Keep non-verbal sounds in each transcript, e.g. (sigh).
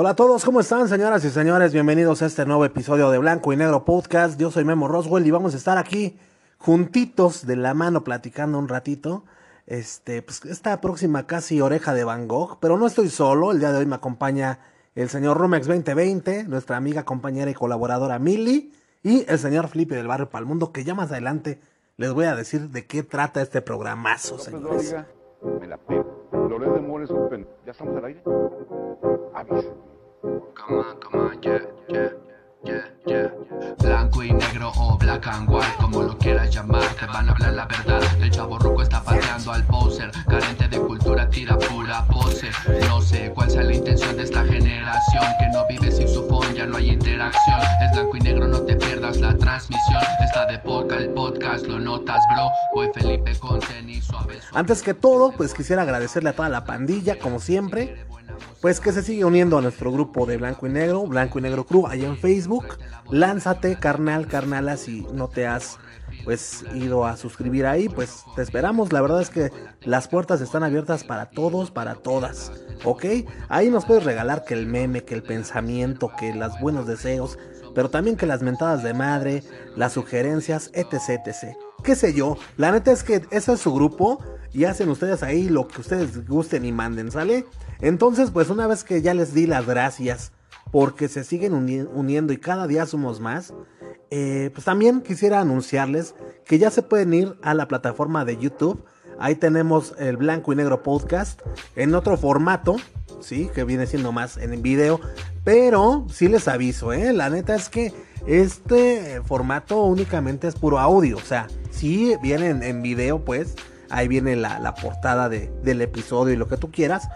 Hola a todos, ¿cómo están señoras y señores? Bienvenidos a este nuevo episodio de Blanco y Negro Podcast. Yo soy Memo Roswell y vamos a estar aquí juntitos de la mano platicando un ratito. Este, pues esta próxima casi oreja de Van Gogh, pero no estoy solo, el día de hoy me acompaña el señor Rumex 2020, nuestra amiga, compañera y colaboradora Mili y el señor Felipe del Barrio Palmundo, que ya más adelante les voy a decir de qué trata este programazo, señores. Me la. ¿Ya estamos al aire? Avisa. Come on, come on, yeah, yeah, yeah, yeah. Blanco y negro o black and white, como lo quieras llamar, te van a hablar la verdad. El chavo ruco está pateando al poser, carente de cultura, tira pura pose. No sé cuál sea la intención de esta generación, que no vive sin su phone, ya no hay interacción. Es blanco y negro, no te pierdas la transmisión. Está de poca el podcast, lo notas, bro. Voy Felipe con tenis suave. Antes que todo, pues quisiera agradecerle a toda la pandilla, como siempre, pues que se sigue uniendo a nuestro grupo de Blanco y Negro, Blanco y Negro Crew, ahí en Facebook. Lánzate, carnal, carnala, si no te has pues ido a suscribir ahí, pues te esperamos. La verdad es que las puertas están abiertas para todos, para todas. ¿Ok? Ahí nos puedes regalar que el meme, que el pensamiento, que los buenos deseos, pero también que las mentadas de madre, las sugerencias, etc, etc. ¿Qué sé yo? La neta es que ese es su grupo y hacen ustedes ahí lo que ustedes gusten y manden, ¿sale? Entonces, pues una vez que ya les di las gracias porque se siguen uni- uniendo y cada día somos más, eh, pues también quisiera anunciarles que ya se pueden ir a la plataforma de YouTube. Ahí tenemos el blanco y negro podcast en otro formato, sí, que viene siendo más en video. Pero sí les aviso, ¿eh? La neta es que este formato únicamente es puro audio. O sea, sí viene en, en video, pues. Ahí viene la, la portada de- del episodio y lo que tú quieras.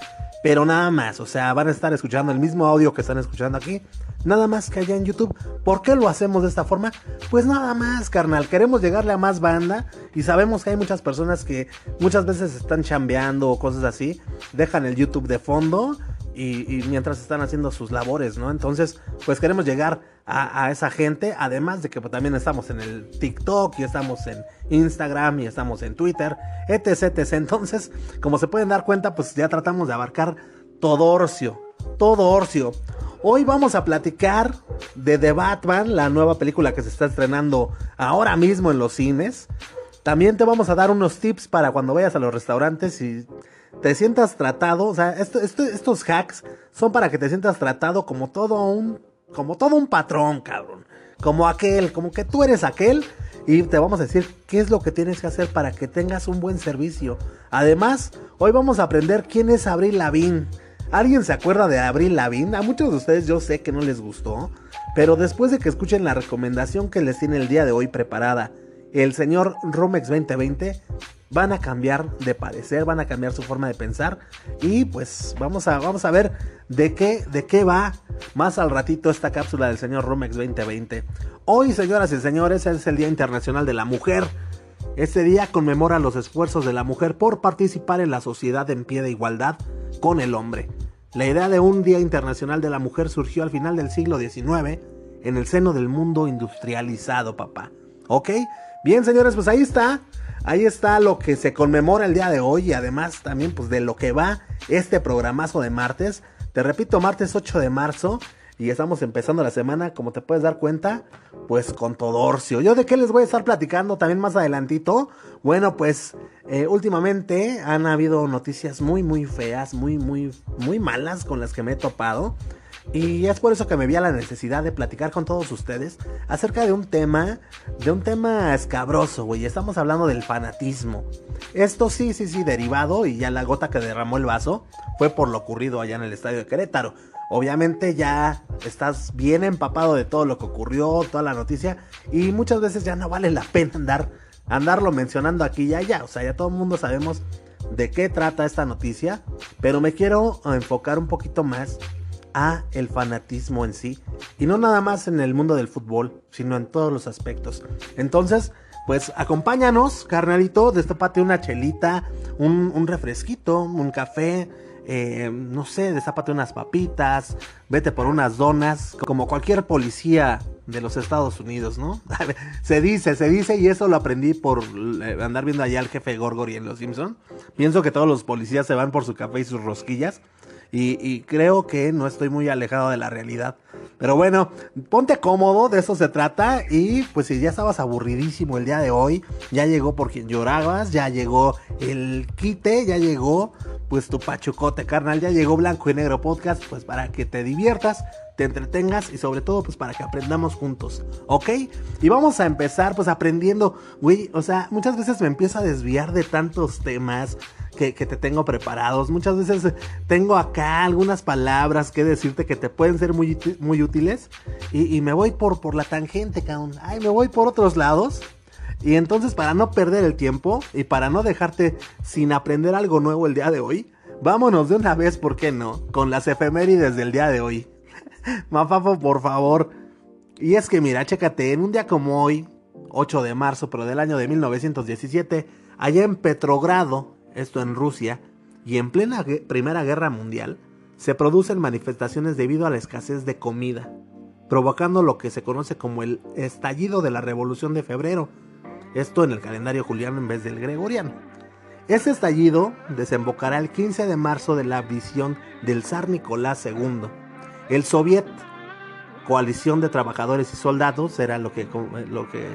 Pero nada más, o sea, van a estar escuchando el mismo audio que están escuchando aquí. Nada más que allá en YouTube. ¿Por qué lo hacemos de esta forma? Pues nada más, carnal. Queremos llegarle a más banda. Y sabemos que hay muchas personas que muchas veces están chambeando o cosas así. Dejan el YouTube de fondo. Y, y mientras están haciendo sus labores, ¿no? Entonces, pues queremos llegar a, esa gente. Además de que pues, también estamos en el TikTok y estamos en Instagram y estamos en Twitter, etc. Entonces, como se pueden dar cuenta, pues ya tratamos de abarcar todo Orcio. Todo Orcio. Hoy vamos a platicar de The Batman, la nueva película que se está estrenando ahora mismo en los cines. También te vamos a dar unos tips para cuando vayas a los restaurantes y te sientas tratado. O sea, esto- esto- estos hacks son para que te sientas tratado como todo un, como todo un patrón, cabrón. Como aquel, como que tú eres aquel. Y te vamos a decir qué es lo que tienes que hacer para que tengas un buen servicio. Además, hoy vamos a aprender quién es Abril Lavín. ¿Alguien se acuerda de Abril Lavín? A muchos de ustedes yo sé que no les gustó, pero después de que escuchen la recomendación que les tiene el día de hoy preparada el señor Romex 2020, van a cambiar de parecer, van a cambiar su forma de pensar y pues vamos a, vamos a ver de qué, de qué va más al ratito esta cápsula del señor Romex 2020. Hoy, señoras y señores, es el Día Internacional de la Mujer. Este día conmemora los esfuerzos de la mujer por participar en la sociedad en pie de igualdad con el hombre. La idea de un Día Internacional de la Mujer surgió al final del siglo XIX en el seno del mundo industrializado, papá. ¿Ok? Bien, señores, pues ahí está. Ahí está lo que se conmemora el día de hoy y además también pues de lo que va este programazo de martes. Te repito, martes 8 de marzo y estamos empezando la semana, como te puedes dar cuenta, pues con todo Orcio. ¿Yo de qué les voy a estar platicando también más adelantito? Bueno, pues eh, últimamente han habido noticias muy, muy feas, muy, muy, muy malas con las que me he topado. Y es por eso que me vi a la necesidad de platicar con todos ustedes acerca de un tema, de un tema escabroso, güey. Estamos hablando del fanatismo. Esto sí, sí, sí, derivado y ya la gota que derramó el vaso fue por lo ocurrido allá en el estadio de Querétaro. Obviamente ya estás bien empapado de todo lo que ocurrió, toda la noticia y muchas veces ya no vale la pena andar andarlo mencionando aquí y allá, o sea, ya todo el mundo sabemos de qué trata esta noticia, pero me quiero enfocar un poquito más a el fanatismo en sí y no nada más en el mundo del fútbol, sino en todos los aspectos. Entonces, pues acompáñanos, carnalito, destapate una chelita, un, un refresquito, un café, eh, no sé, destápate unas papitas, vete por unas donas, como cualquier policía de los Estados Unidos, ¿no? (laughs) se dice, se dice, y eso lo aprendí por eh, andar viendo allá al jefe Gorgory en Los Simpson. Pienso que todos los policías se van por su café y sus rosquillas. Y, creo que no estoy muy alejado de la realidad. Pero bueno, ponte cómodo, de eso se trata. Y pues si ya estabas aburridísimo el día de hoy, ya llegó por quien llorabas, ya llegó el quite, ya llegó pues tu pachucote, carnal, ya llegó Blanco y Negro Podcast, pues para que te diviertas, te entretengas y sobre todo pues para que aprendamos juntos, ¿ok? Y vamos a empezar pues aprendiendo, güey, o sea, muchas veces me empiezo a desviar de tantos temas, que, te tengo preparados. Muchas veces tengo acá algunas palabras que decirte que te pueden ser muy, muy útiles. Y, me voy por, por la tangente, cabrón. Ay, me voy por otros lados. Y entonces para no perder el tiempo y para no dejarte sin aprender algo nuevo el día de hoy, vámonos de una vez, ¿por qué no? Con las efemérides del día de hoy. (laughs) Mafafo, por favor. Y es que mira, chécate, en un día como hoy, 8 de marzo, pero del año de 1917, allá en Petrogrado, esto en Rusia, y en plena Primera Guerra Mundial, se producen manifestaciones debido a la escasez de comida, provocando lo que se conoce como el estallido de la Revolución de Febrero, esto en el calendario juliano en vez del gregoriano. Este estallido desembocará el 15 de marzo de la visión del zar Nicolás II. El Soviet, coalición de trabajadores y soldados, era lo que, lo que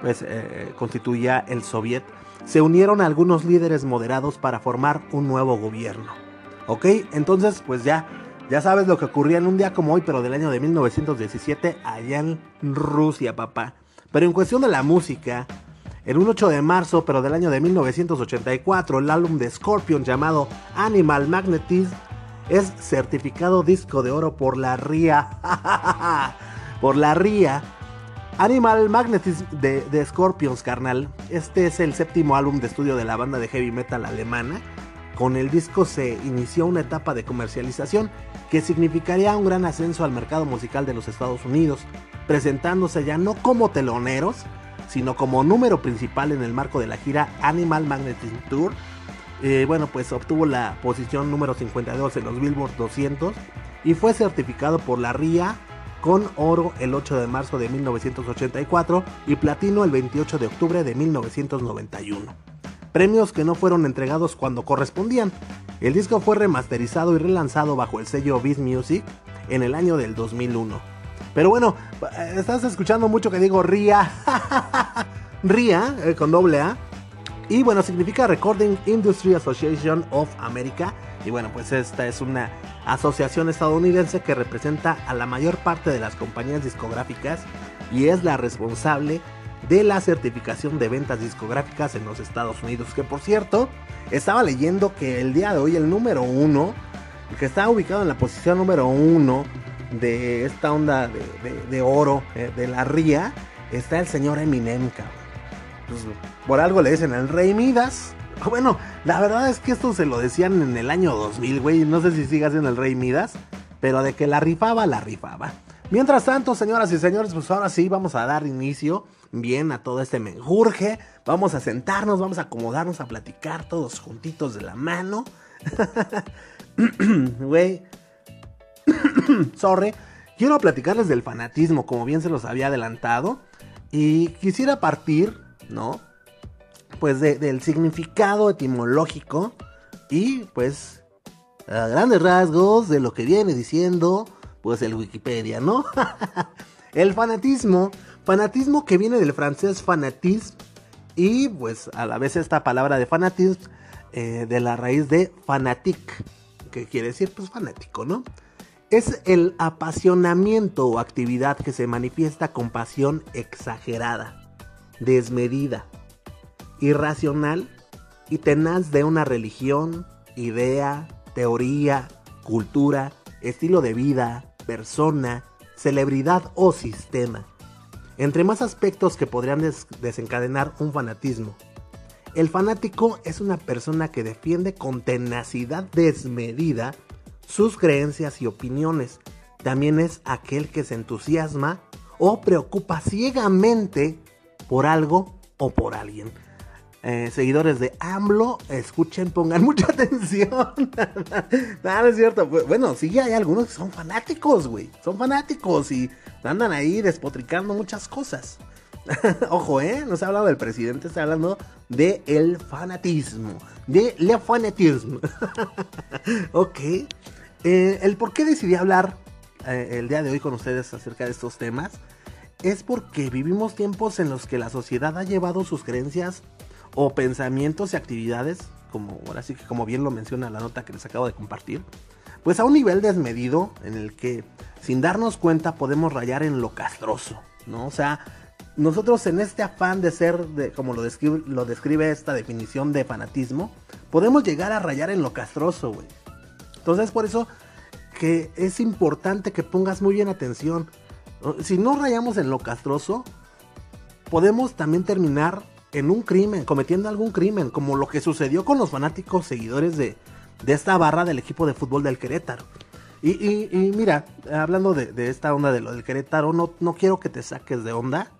pues, eh, constituía el Soviet, se unieron algunos líderes moderados para formar un nuevo gobierno. ¿Ok? Entonces, pues ya, ya sabes lo que ocurría en un día como hoy, pero del año de 1917, allá en Rusia, papá. Pero en cuestión de la música, el 8 de marzo, pero del año de 1984, el álbum de Scorpion llamado Animal Magnetism es certificado disco de oro por la RIA. (laughs) por la RIA Animal Magnetism de, Scorpions, carnal. Este es el séptimo álbum de estudio de la banda de heavy metal alemana. Con el disco se inició una etapa de comercialización que significaría un gran ascenso al mercado musical de los Estados Unidos, presentándose ya no como teloneros, sino como número principal en el marco de la gira Animal Magnetism Tour. Eh, bueno, pues obtuvo la posición número 52 en los Billboard 200 y fue certificado por la RIA con oro el 8 de marzo de 1984 y platino el 28 de octubre de 1991. Premios que no fueron entregados cuando correspondían. El disco fue remasterizado y relanzado bajo el sello Beat Music en el año del 2001. Pero bueno, estás escuchando mucho que digo RIA. (laughs) RIA, eh, con doble A. Y bueno, significa Recording Industry Association of America. Y bueno, pues esta es una asociación estadounidense que representa a la mayor parte de las compañías discográficas y es la responsable de la certificación de ventas discográficas en los Estados Unidos. Que por cierto, estaba leyendo que el día de hoy el número uno, que está ubicado en la posición número uno de esta onda de, oro eh, de la RIA, está el señor Eminem, pues, por algo le dicen el Rey Midas. (laughs) Bueno, la verdad es que esto se lo decían en el año 2000, güey. No sé si sigas en el Rey Midas, pero de que la rifaba, la rifaba. Mientras tanto, señoras y señores, pues ahora sí vamos a dar inicio bien a todo este menjurje. Vamos a sentarnos, vamos a acomodarnos a platicar todos juntitos de la mano. (laughs) Güey. (coughs) Sorry. Quiero platicarles del fanatismo, como bien se los había adelantado. Y quisiera partir, ¿no? Pues del significado etimológico y pues a grandes rasgos de lo que viene diciendo pues el Wikipedia, ¿no? (laughs) el fanatismo, fanatismo que viene del francés fanatisme y pues a la vez esta palabra de fanatismo eh, de la raíz de fanatic, que quiere decir pues fanático, ¿no? Es el apasionamiento o actividad que se manifiesta con pasión exagerada, desmedida, irracional y tenaz de una religión, idea, teoría, cultura, estilo de vida, persona, celebridad o sistema. Entre más aspectos que podrían desencadenar un fanatismo. El fanático es una persona que defiende con tenacidad desmedida sus creencias y opiniones. También es aquel que se entusiasma o preocupa ciegamente por algo o por alguien. Eh, seguidores de AMLO, escuchen, pongan (laughs) mucha atención. (laughs) no, es cierto. Bueno, sí hay algunos que son fanáticos, güey. Son fanáticos y andan ahí despotricando muchas cosas. (laughs) Ojo, ¿eh? No se ha hablado del presidente, está hablando de el fanatismo. De le fanatismo. ok. Eh, el por qué decidí hablar eh, el día de hoy con ustedes acerca de estos temas es porque vivimos tiempos en los que la sociedad ha llevado sus creencias o pensamientos y actividades, como ahora sí que como bien lo menciona la nota que les acabo de compartir, pues a un nivel desmedido en el que sin darnos cuenta podemos rayar en lo castroso, ¿no? O sea, nosotros en este afán de ser, de, como lo describe, lo describe esta definición de fanatismo, podemos llegar a rayar en lo castroso, güey. Entonces por eso que es importante que pongas muy bien atención. Si no rayamos en lo castroso, podemos también terminar en un crimen, cometiendo algún crimen, como lo que sucedió con los fanáticos seguidores de, de esta barra del equipo de fútbol del Querétaro. Y, mira, hablando de, esta onda de lo del Querétaro, no, no quiero que te saques de onda.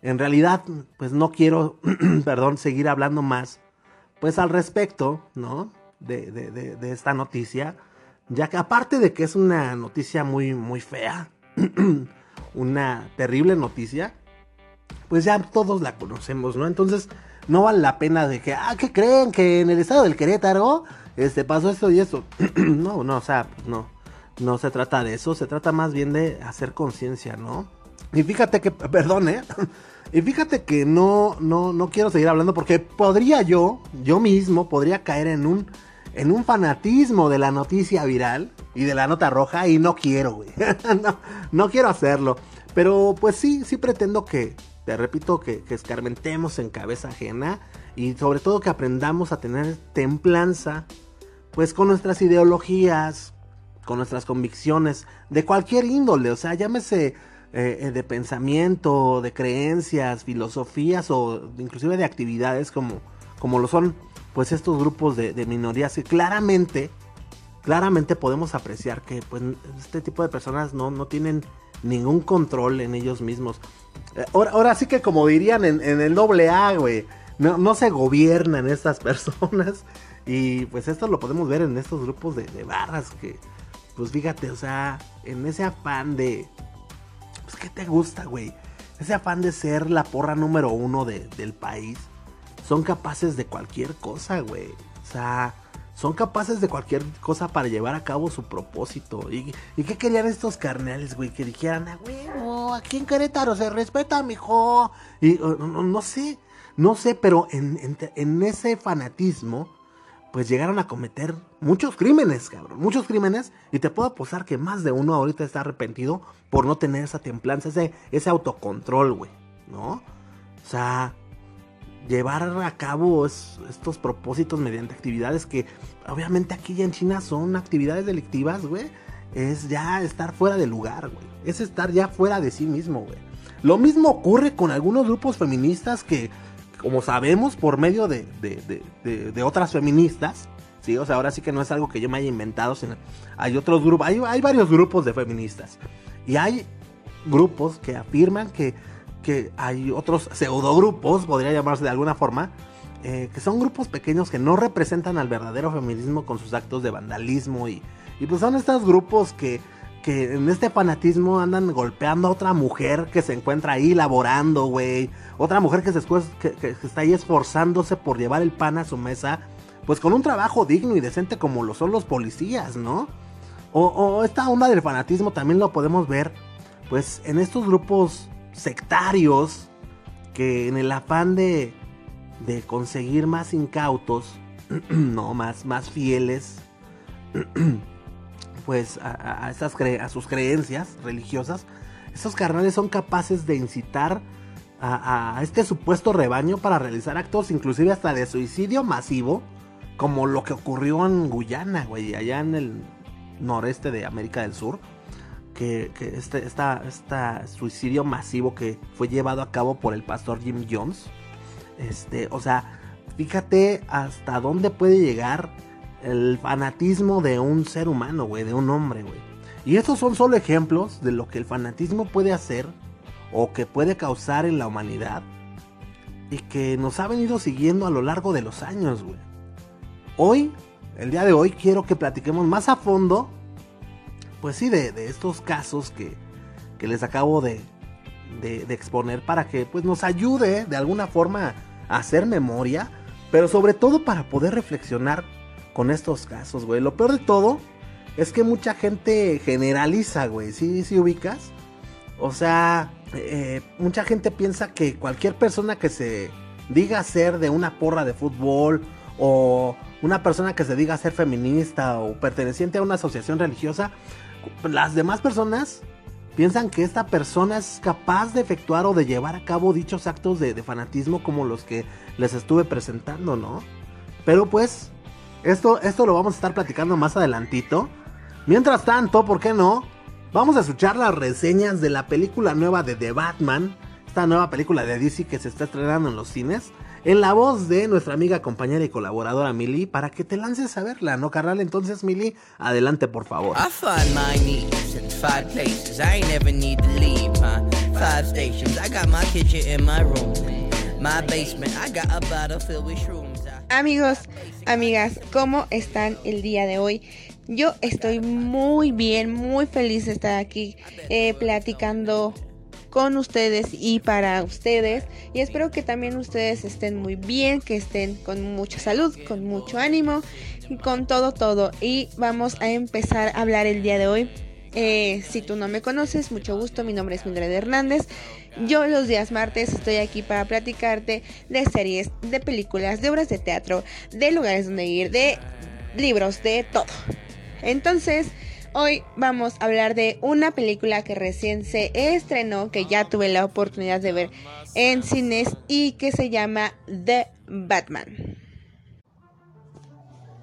En realidad, pues no quiero, (clears throat) perdón, seguir hablando más, pues al respecto, ¿no? De, de, de, esta noticia, ya que aparte de que es una noticia muy, muy fea, (clears throat) una terrible noticia, pues ya todos la conocemos, ¿no? Entonces, no vale la pena de que, ah, ¿qué creen? Que en el estado del Querétaro, este, pasó esto y esto. (clears throat) no, no, o sea, no, no se trata de eso, se trata más bien de hacer conciencia, ¿no? Y fíjate que, (laughs) perdón, ¿eh? Y fíjate que no, no, no quiero seguir hablando porque podría yo, yo mismo, podría caer en un, en un fanatismo de la noticia viral y de la nota roja y no quiero, güey. (laughs) no, no quiero hacerlo. Pero pues sí, sí pretendo que, te repito, que, que escarmentemos en cabeza ajena y sobre todo que aprendamos a tener templanza, pues con nuestras ideologías, con nuestras convicciones, de cualquier índole, o sea, llámese eh, eh, de pensamiento, de creencias, filosofías o inclusive de actividades como, como lo son pues estos grupos de, minorías que claramente, claramente podemos apreciar que pues este tipo de personas no, no tienen ningún control en ellos mismos. Eh, ahora, sí que como dirían en, el doble A, güey, no, no, se gobiernan estas (laughs) personas. Y pues esto lo podemos ver en estos grupos de, de barras que, pues fíjate, o sea, en ese afán de, pues, ¿qué te gusta, güey? Ese afán de ser la porra número uno del país. Son capaces de cualquier cosa, güey. O sea, son capaces de cualquier cosa para llevar a cabo su propósito. ¿Y, qué querían estos carnales, güey? Que dijeran, ah, aquí en Querétaro se respeta, mijo. Y no, sé, no sé, pero en, en ese fanatismo pues llegaron a cometer muchos crímenes, cabrón, muchos crímenes, y te puedo apostar que más de uno ahorita está arrepentido por no tener esa templanza, ese, ese autocontrol, güey, ¿no? O sea, llevar a cabo estos propósitos mediante actividades que obviamente aquí ya en China son actividades delictivas, güey, es ya estar fuera de lugar, güey, es estar ya fuera de sí mismo, güey. Lo mismo ocurre con algunos grupos feministas que como sabemos, por medio de, de, otras feministas, ¿sí? O sea, ahora sí que no es algo que yo me haya inventado, sino hay otros grupos, hay, hay varios grupos de feministas. Y hay grupos que afirman que, que hay otros pseudogrupos, podría llamarse de alguna forma, eh, que son grupos pequeños que no representan al verdadero feminismo con sus actos de vandalismo y, y pues son estos grupos que que en este fanatismo andan golpeando a otra mujer que se encuentra ahí laborando, güey. Otra mujer que, se, que, está ahí esforzándose por llevar el pan a su mesa, pues con un trabajo digno y decente como lo son los policías, ¿no? O, esta onda del fanatismo también lo podemos ver, pues en estos grupos sectarios que en el afán de, de conseguir más incautos, (clears throat) no, más, más fieles, (clears throat) pues a, estas a sus creencias religiosas, estos carnales son capaces de incitar a, este supuesto rebaño para realizar actos inclusive hasta de suicidio masivo, como lo que ocurrió en Guyana, güey, allá en el noreste de América del Sur, que, este esta, suicidio masivo que fue llevado a cabo por el pastor Jim Jones, este, o sea, fíjate hasta dónde puede llegar el fanatismo de un ser humano, güey, de un hombre, güey. Y estos son solo ejemplos de lo que el fanatismo puede hacer o que puede causar en la humanidad y que nos ha venido siguiendo a lo largo de los años, güey. Hoy, el día de hoy, quiero que platiquemos más a fondo, pues sí, de, estos casos que, que les acabo de, de, de, exponer para que pues nos ayude de alguna forma a hacer memoria, pero sobre todo para poder reflexionar con estos casos, güey. Lo peor de todo es que mucha gente generaliza, güey. ¿Sí, sí ubicas? O sea, eh, mucha gente piensa que cualquier persona que se diga ser de una porra de fútbol o una persona que se diga ser feminista o perteneciente a una asociación religiosa, las demás personas piensan que esta persona es capaz de efectuar o de llevar a cabo dichos actos de, fanatismo como los que les estuve presentando, ¿no? Pero pues, esto, esto lo vamos a estar platicando más adelantito. Mientras tanto, ¿por qué no? Vamos a escuchar las reseñas de la película nueva de The Batman, esta nueva película de DC que se está estrenando en los cines, en la voz de nuestra amiga, compañera y colaboradora Mili, para que te lances a verla, ¿no, carnal? Entonces, Mili, adelante, por favor. I find my needs in five places. I ain't never need to leave, huh? Five stations. I got my kitchen in my room. My basement. I got a bottle filled with shrooms. Amigos, amigas, ¿cómo están el día de hoy? Yo estoy muy bien, muy feliz de estar aquí eh, platicando con ustedes y para ustedes. Y espero que también ustedes estén muy bien, que estén con mucha salud, con mucho ánimo y con todo, todo. Y vamos a empezar a hablar el día de hoy. Eh, si tú no me conoces, mucho gusto, mi nombre es Mildred Hernández. Yo los días martes estoy aquí para platicarte de series, de películas, de obras de teatro, de lugares donde ir, de libros, de todo. Entonces, hoy vamos a hablar de una película que recién se estrenó, que ya tuve la oportunidad de ver en cines y que se llama The Batman.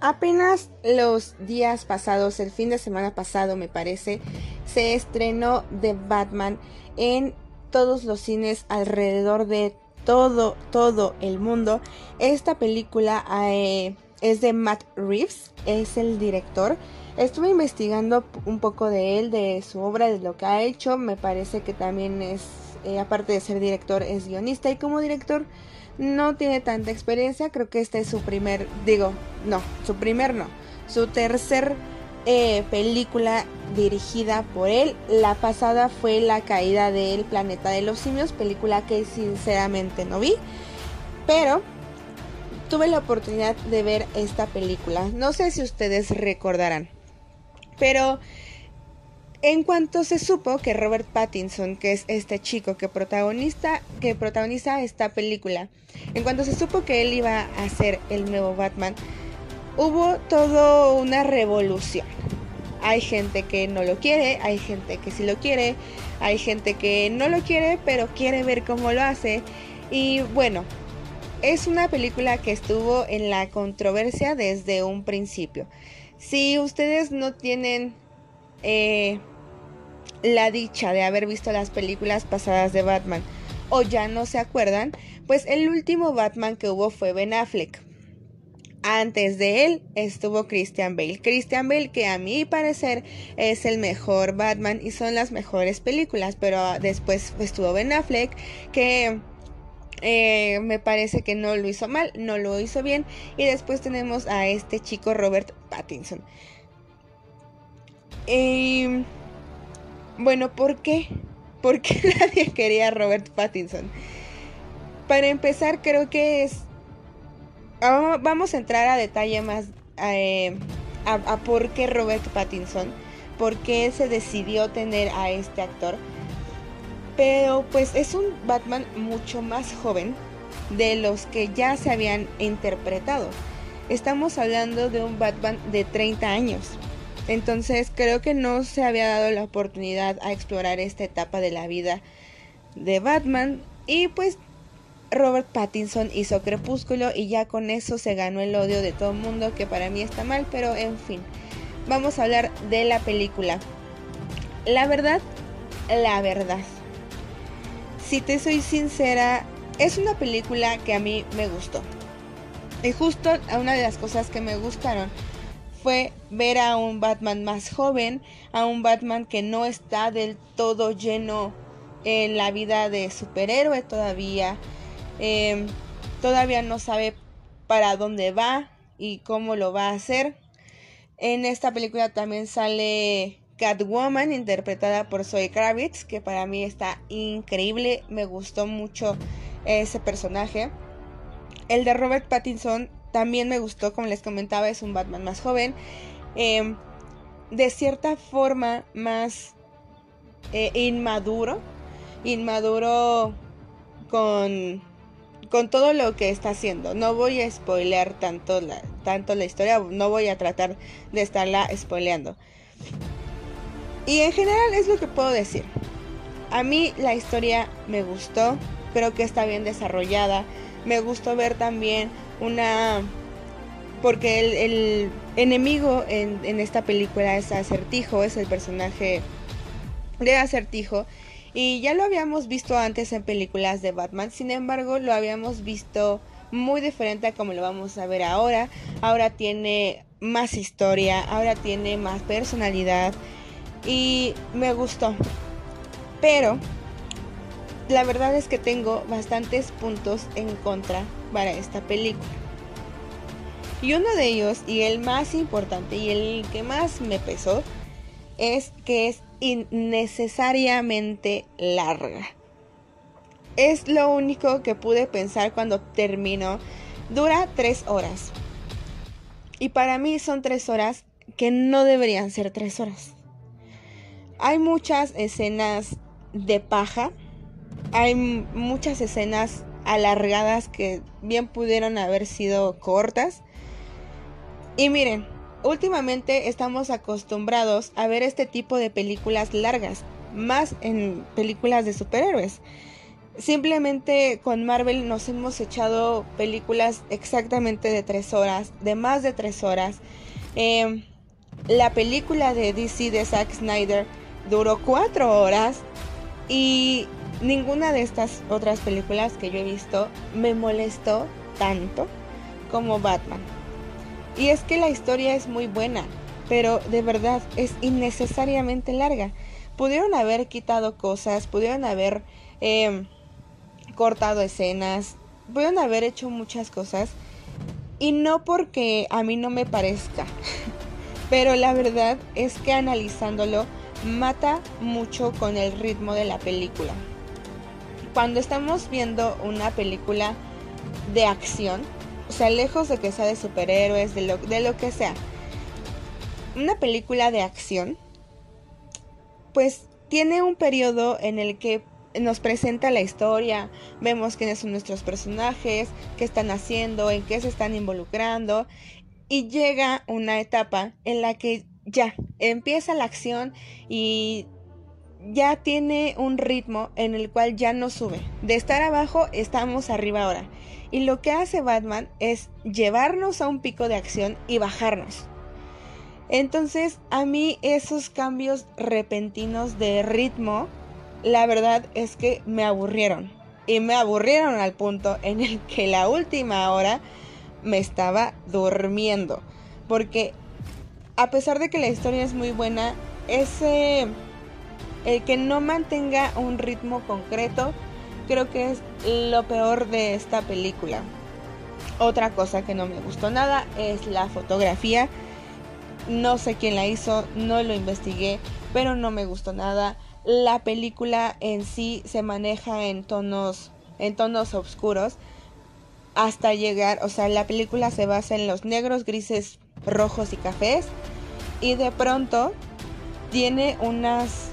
Apenas los días pasados, el fin de semana pasado me parece, se estrenó The Batman en todos los cines alrededor de todo, todo el mundo. Esta película eh, es de Matt Reeves, es el director. Estuve investigando un poco de él, de su obra, de lo que ha hecho. Me parece que también es, eh, aparte de ser director, es guionista y como director no tiene tanta experiencia. Creo que este es su primer, digo, no, su primer no, su tercer eh, película dirigida por él. La pasada fue La caída del planeta de los simios, película que sinceramente no vi, pero tuve la oportunidad de ver esta película. No sé si ustedes recordarán, pero en cuanto se supo que Robert Pattinson, que es este chico que protagonista, que protagoniza esta película, en cuanto se supo que él iba a ser el nuevo Batman, hubo todo una revolución. Hay gente que no lo quiere, hay gente que sí lo quiere, hay gente que no lo quiere, pero quiere ver cómo lo hace. Y bueno, es una película que estuvo en la controversia desde un principio. Si ustedes no tienen eh, la dicha de haber visto las películas pasadas de Batman o ya no se acuerdan, pues el último Batman que hubo fue Ben Affleck. Antes de él estuvo Christian Bale. Christian Bale que a mi parecer es el mejor Batman y son las mejores películas, pero después estuvo Ben Affleck que eh, me parece que no lo hizo mal, no lo hizo bien. Y después tenemos a este chico Robert Pattinson. Y bueno, ¿por qué? ¿Por qué (laughs) nadie quería a Robert Pattinson? Para empezar, creo que es. Ah, Vamos a entrar a detalle más eh, a, a por qué Robert Pattinson, por qué se decidió tener a este actor. Pero pues es un Batman mucho más joven de los que ya se habían interpretado. Estamos hablando de un Batman de 30 años. Entonces creo que no se había dado la oportunidad a explorar esta etapa de la vida de Batman. Y pues Robert Pattinson hizo Crepúsculo y ya con eso se ganó el odio de todo el mundo, que para mí está mal, pero en fin. Vamos a hablar de la película. La verdad, la verdad. Si te soy sincera, es una película que a mí me gustó. Y justo una de las cosas que me gustaron fue ver a un Batman más joven, a un Batman que no está del todo lleno en la vida de superhéroe todavía. Eh, todavía no sabe para dónde va y cómo lo va a hacer. En esta película también sale Catwoman, interpretada por Zoe Kravitz, que para mí está increíble. Me gustó mucho ese personaje. El de Robert Pattinson también me gustó, como les comentaba, es un Batman más joven. Eh, de cierta forma más eh, inmaduro, inmaduro con, con todo lo que está haciendo. No voy a spoilear tanto tanto la historia, no voy a tratar de estarla spoileando. Y en general es lo que puedo decir. A mí la historia me gustó, creo que está bien desarrollada. Me gustó ver también una... Porque el, enemigo en, esta película es Acertijo, es el personaje de Acertijo. Y ya lo habíamos visto antes en películas de Batman, sin embargo lo habíamos visto muy diferente a como lo vamos a ver ahora. Ahora tiene más historia, ahora tiene más personalidad y me gustó. Pero la verdad es que tengo bastantes puntos en contra para esta película. Y uno de ellos, y el más importante y el que más me pesó, es que es innecesariamente larga. Es lo único que pude pensar cuando terminó. Dura tres horas. Y para mí son tres horas que no deberían ser tres horas. Hay muchas escenas de paja. Hay muchas escenas alargadas que bien pudieron haber sido cortas. Y miren, últimamente estamos acostumbrados a ver este tipo de películas largas, más en películas de superhéroes. Simplemente con Marvel nos hemos echado películas exactamente de tres horas, de más de tres horas. Em, la película de DC de Zack Snyder duró cuatro horas y ninguna de estas otras películas que yo he visto me molestó tanto como Batman. Y es que la historia es muy buena, pero de verdad es innecesariamente larga. Pudieron haber quitado cosas, pudieron haber em, cortado escenas, pudieron haber hecho muchas cosas. Y no porque a mí no me parezca, (laughs) pero la verdad es que analizándolo, mata mucho con el ritmo de la película. Cuando estamos viendo una película de acción, o sea, lejos de que sea de superhéroes, de lo, de lo que sea, una película de acción, pues tiene un periodo en el que nos presenta la historia, vemos quiénes son nuestros personajes, qué están haciendo, en qué se están involucrando, y llega una etapa en la que ya, empieza la acción y ya tiene un ritmo en el cual ya no sube. De estar abajo, estamos arriba ahora. Y lo que hace Batman es llevarnos a un pico de acción y bajarnos. Entonces, a mí esos cambios repentinos de ritmo, la verdad es que me aburrieron. Y me aburrieron al punto en el que la última hora me estaba durmiendo. Porque a pesar de que la historia es muy buena, ese el que no mantenga un ritmo concreto, creo que es lo peor de esta película. Otra cosa que no me gustó nada es la fotografía. No sé quién la hizo, no lo investigué, pero no me gustó nada. La película en sí se maneja en tonos en tonos oscuros hasta llegar, o sea, la película se basa en los negros, grises, rojos y cafés. Y de pronto tiene unas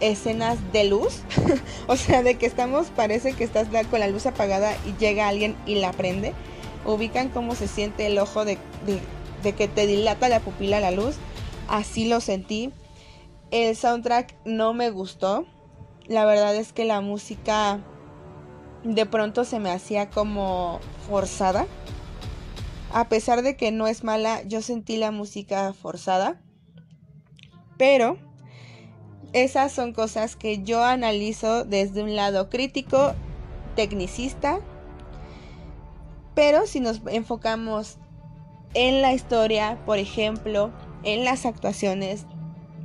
escenas de luz. (laughs) o sea, de que estamos, parece que estás con la luz apagada y llega alguien y la prende. Ubican cómo se siente el ojo de, de que te dilata la pupila la luz. Así lo sentí. El soundtrack no me gustó. La verdad es que la música de pronto se me hacía como forzada. A pesar de que no es mala, yo sentí la música forzada. Pero esas son cosas que yo analizo desde un lado crítico, tecnicista. Pero si nos enfocamos en la historia, por ejemplo, en las actuaciones,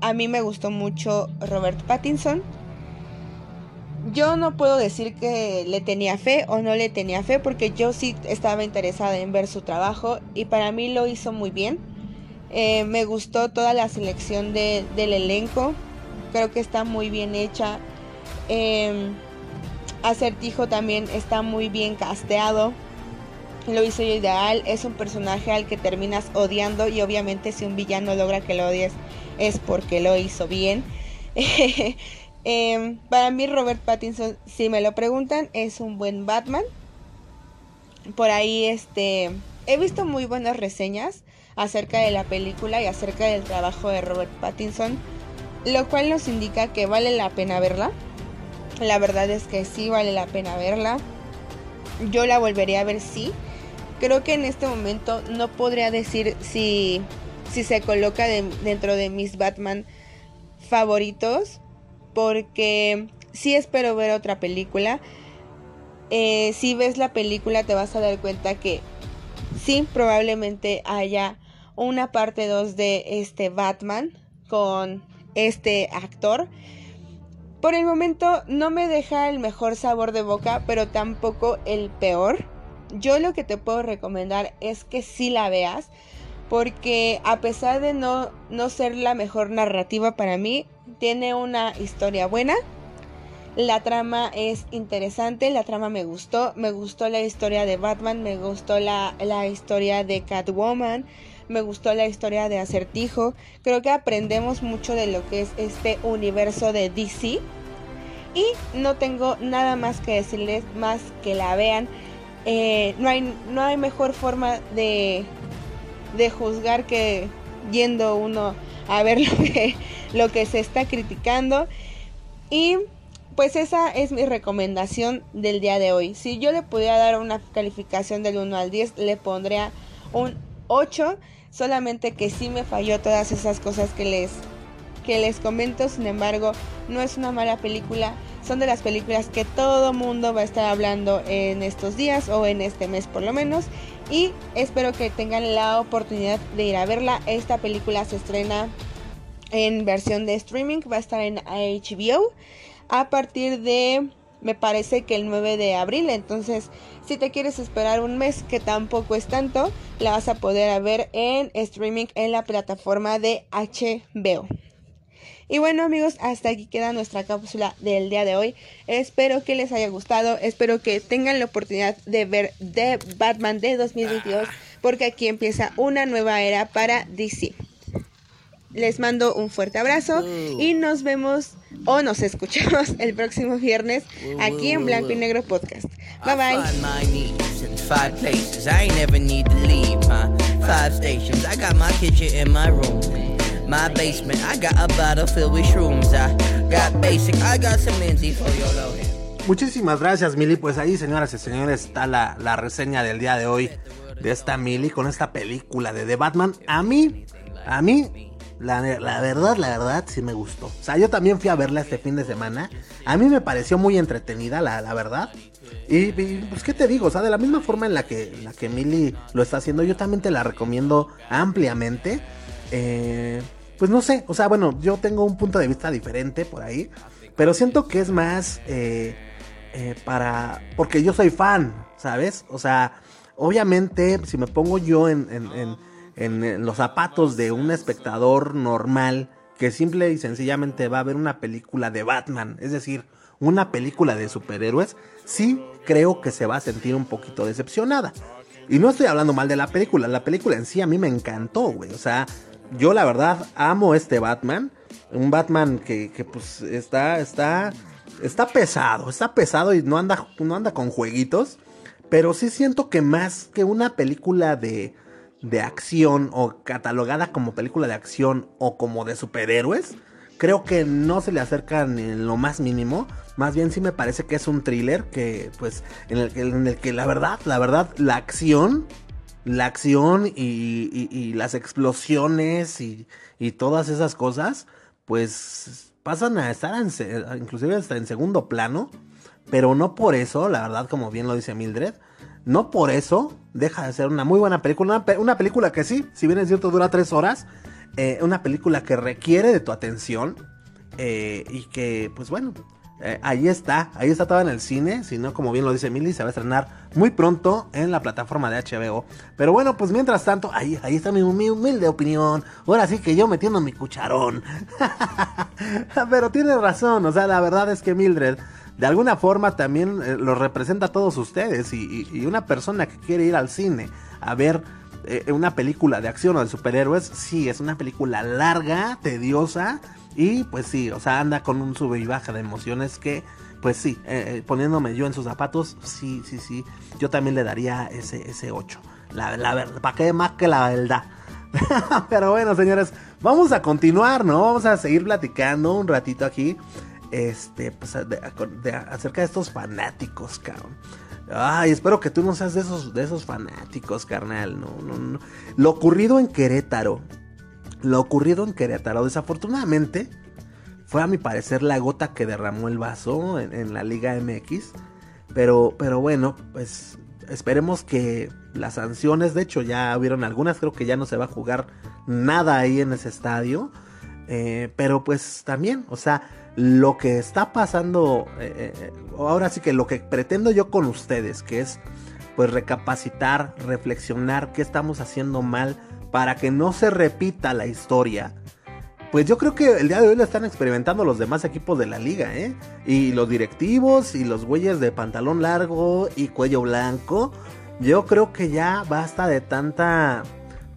a mí me gustó mucho Robert Pattinson yo no puedo decir que le tenía fe o no le tenía fe porque yo sí estaba interesada en ver su trabajo y para mí lo hizo muy bien. Eh, me gustó toda la selección del elenco, creo que está muy bien hecha. Em, Acertijo también está muy bien casteado. lo hizo ideal, es un personaje al que terminas odiando y obviamente si un villano logra que lo odies es porque lo hizo bien. (laughs) Em, para mí Robert Pattinson, si me lo preguntan, es un buen Batman. Por ahí este he visto muy buenas reseñas acerca de la película y acerca del trabajo de Robert Pattinson, lo cual nos indica que vale la pena verla. La verdad es que sí vale la pena verla. Yo la volvería a ver sí. Creo que en este momento no podría decir si, si se coloca dentro de mis Batman favoritos. Porque sí espero ver otra película. Eh, si ves la película te vas a dar cuenta que sí, probablemente haya una parte 2 de este Batman con este actor. Por el momento no me deja el mejor sabor de boca, pero tampoco el peor. Yo lo que te puedo recomendar es que sí la veas, porque a pesar de no, no ser la mejor narrativa para mí, tiene una historia buena. La trama es interesante, la trama me gustó, me gustó la historia de Batman, me gustó la, la historia de Catwoman, me gustó la historia de Acertijo. Creo que aprendemos mucho de lo que es este universo de DC. Y no tengo nada más que decirles más que la vean. Eh, no, hay, no hay mejor forma de, de juzgar que yendo uno a ver (laughs) lo que, lo que se está criticando. Y pues esa es mi recomendación del día de hoy. Si yo le pudiera dar una calificación del 1 al 10, le pondría un 8 solamente que sí me falló todas esas cosas que les que les comento, sin embargo, no es una mala película, son de las películas que todo mundo va a estar hablando en estos días o en este mes por lo menos y espero que tengan la oportunidad de ir a verla. Esta película se estrena en versión de streaming, va a estar en HBO a partir de me parece que el 9 de abril. Entonces, si te quieres esperar un mes, que tampoco es tanto, la vas a poder ver en streaming en la plataforma de HBO. Y bueno amigos, hasta aquí queda nuestra cápsula del día de hoy. Espero que les haya gustado, espero que tengan la oportunidad de ver The Batman de 2022, porque aquí empieza una nueva era para DC. Les mando un fuerte abrazo y nos vemos o nos escuchamos (laughs) el próximo viernes aquí en Blanco y Negro Podcast. Bye bye. Five places I ain't never need to leave, huh? Five stations. I got my kitchen in my room. My basement, I got a bottle filled with shrooms. I got basic, I got some Lindsay for your low Muchísimas gracias, Mili. Pues ahí, señoras y señores, está la, la reseña del día de hoy de esta Mili con esta película de The Batman. A mí, a mí la, verdad, la verdad, sí me gustó. O sea, yo también fui a verla este fin de semana. A mí me pareció muy entretenida, la, la verdad. Y, pues, ¿qué te digo? O sea, de la misma forma en la que, la que Millie lo está haciendo, yo también te la recomiendo ampliamente. Eh, pues no sé, o sea, bueno, yo tengo un punto de vista diferente por ahí. Pero siento que es más eh, eh, para... Porque yo soy fan, ¿sabes? O sea, obviamente, si me pongo yo en en, los zapatos de un espectador normal que simple y sencillamente va a ver una película de Batman, es decir, una película de superhéroes, sí creo que se va a sentir un poquito decepcionada. Y no estoy hablando mal de la película, la película en sí a mí me encantó, güey. O sea, yo la verdad amo este Batman. Un Batman que, que pues está, está, está pesado, está pesado y no anda, no anda con jueguitos. Pero sí siento que más que una película de, de acción o catalogada como película de acción o como de superhéroes, creo que no se le acerca ni en lo más mínimo. Más bien sí me parece que es un thriller que, pues, en el, que la verdad, la verdad, la acción, la acción y, las explosiones y, y, todas esas cosas, pues, pasan a estar inclusive hasta en segundo plano. Pero no por eso, la verdad, como bien lo dice Mildred, no por eso deja de ser una muy buena película. Una, película que sí, si bien es cierto, dura tres horas. Eh, una película que requiere de tu atención. Eh, y que, pues bueno, eh, ahí está. Ahí está toda en el cine. Si no, como bien lo dice Milly, se va a estrenar muy pronto en la plataforma de HBO. Pero bueno, pues mientras tanto, ahí, ahí está mi, mi humilde opinión. Ahora sí que yo metiendo mi cucharón. (laughs) Pero tiene razón. O sea, la verdad es que Mildred de alguna forma también eh, los representa a todos ustedes. Y, y, una persona que quiere ir al cine a ver eh, una película de acción o de superhéroes, sí, es una película larga, tediosa. Y pues sí, o sea, anda con un sube y baja de emociones que, pues sí, eh, poniéndome yo en sus zapatos, sí, sí, sí, yo también le daría ese, ese 8. La, la verdad, ¿para qué más que la verdad? (laughs) Pero bueno, señores, vamos a continuar, ¿no? Vamos a seguir platicando un ratito aquí. Este, pues, acerca de estos fanáticos, cabrón. Ay, espero que tú no seas de esos, de esos fanáticos, carnal. No, no, no. Lo ocurrido en Querétaro. Lo ocurrido en Querétaro, desafortunadamente, fue a mi parecer la gota que derramó el vaso en, la Liga MX. Pero, pero bueno, pues esperemos que las sanciones, de hecho ya hubieron algunas, creo que ya no se va a jugar nada ahí en ese estadio. Eh, pero pues también, o sea, lo que está pasando, eh, eh, ahora sí que lo que pretendo yo con ustedes, que es pues recapacitar, reflexionar qué estamos haciendo mal para que no se repita la historia. Pues yo creo que el día de hoy lo están experimentando los demás equipos de la liga, ¿eh? Y los directivos y los güeyes de pantalón largo y cuello blanco. Yo creo que ya basta de tanta,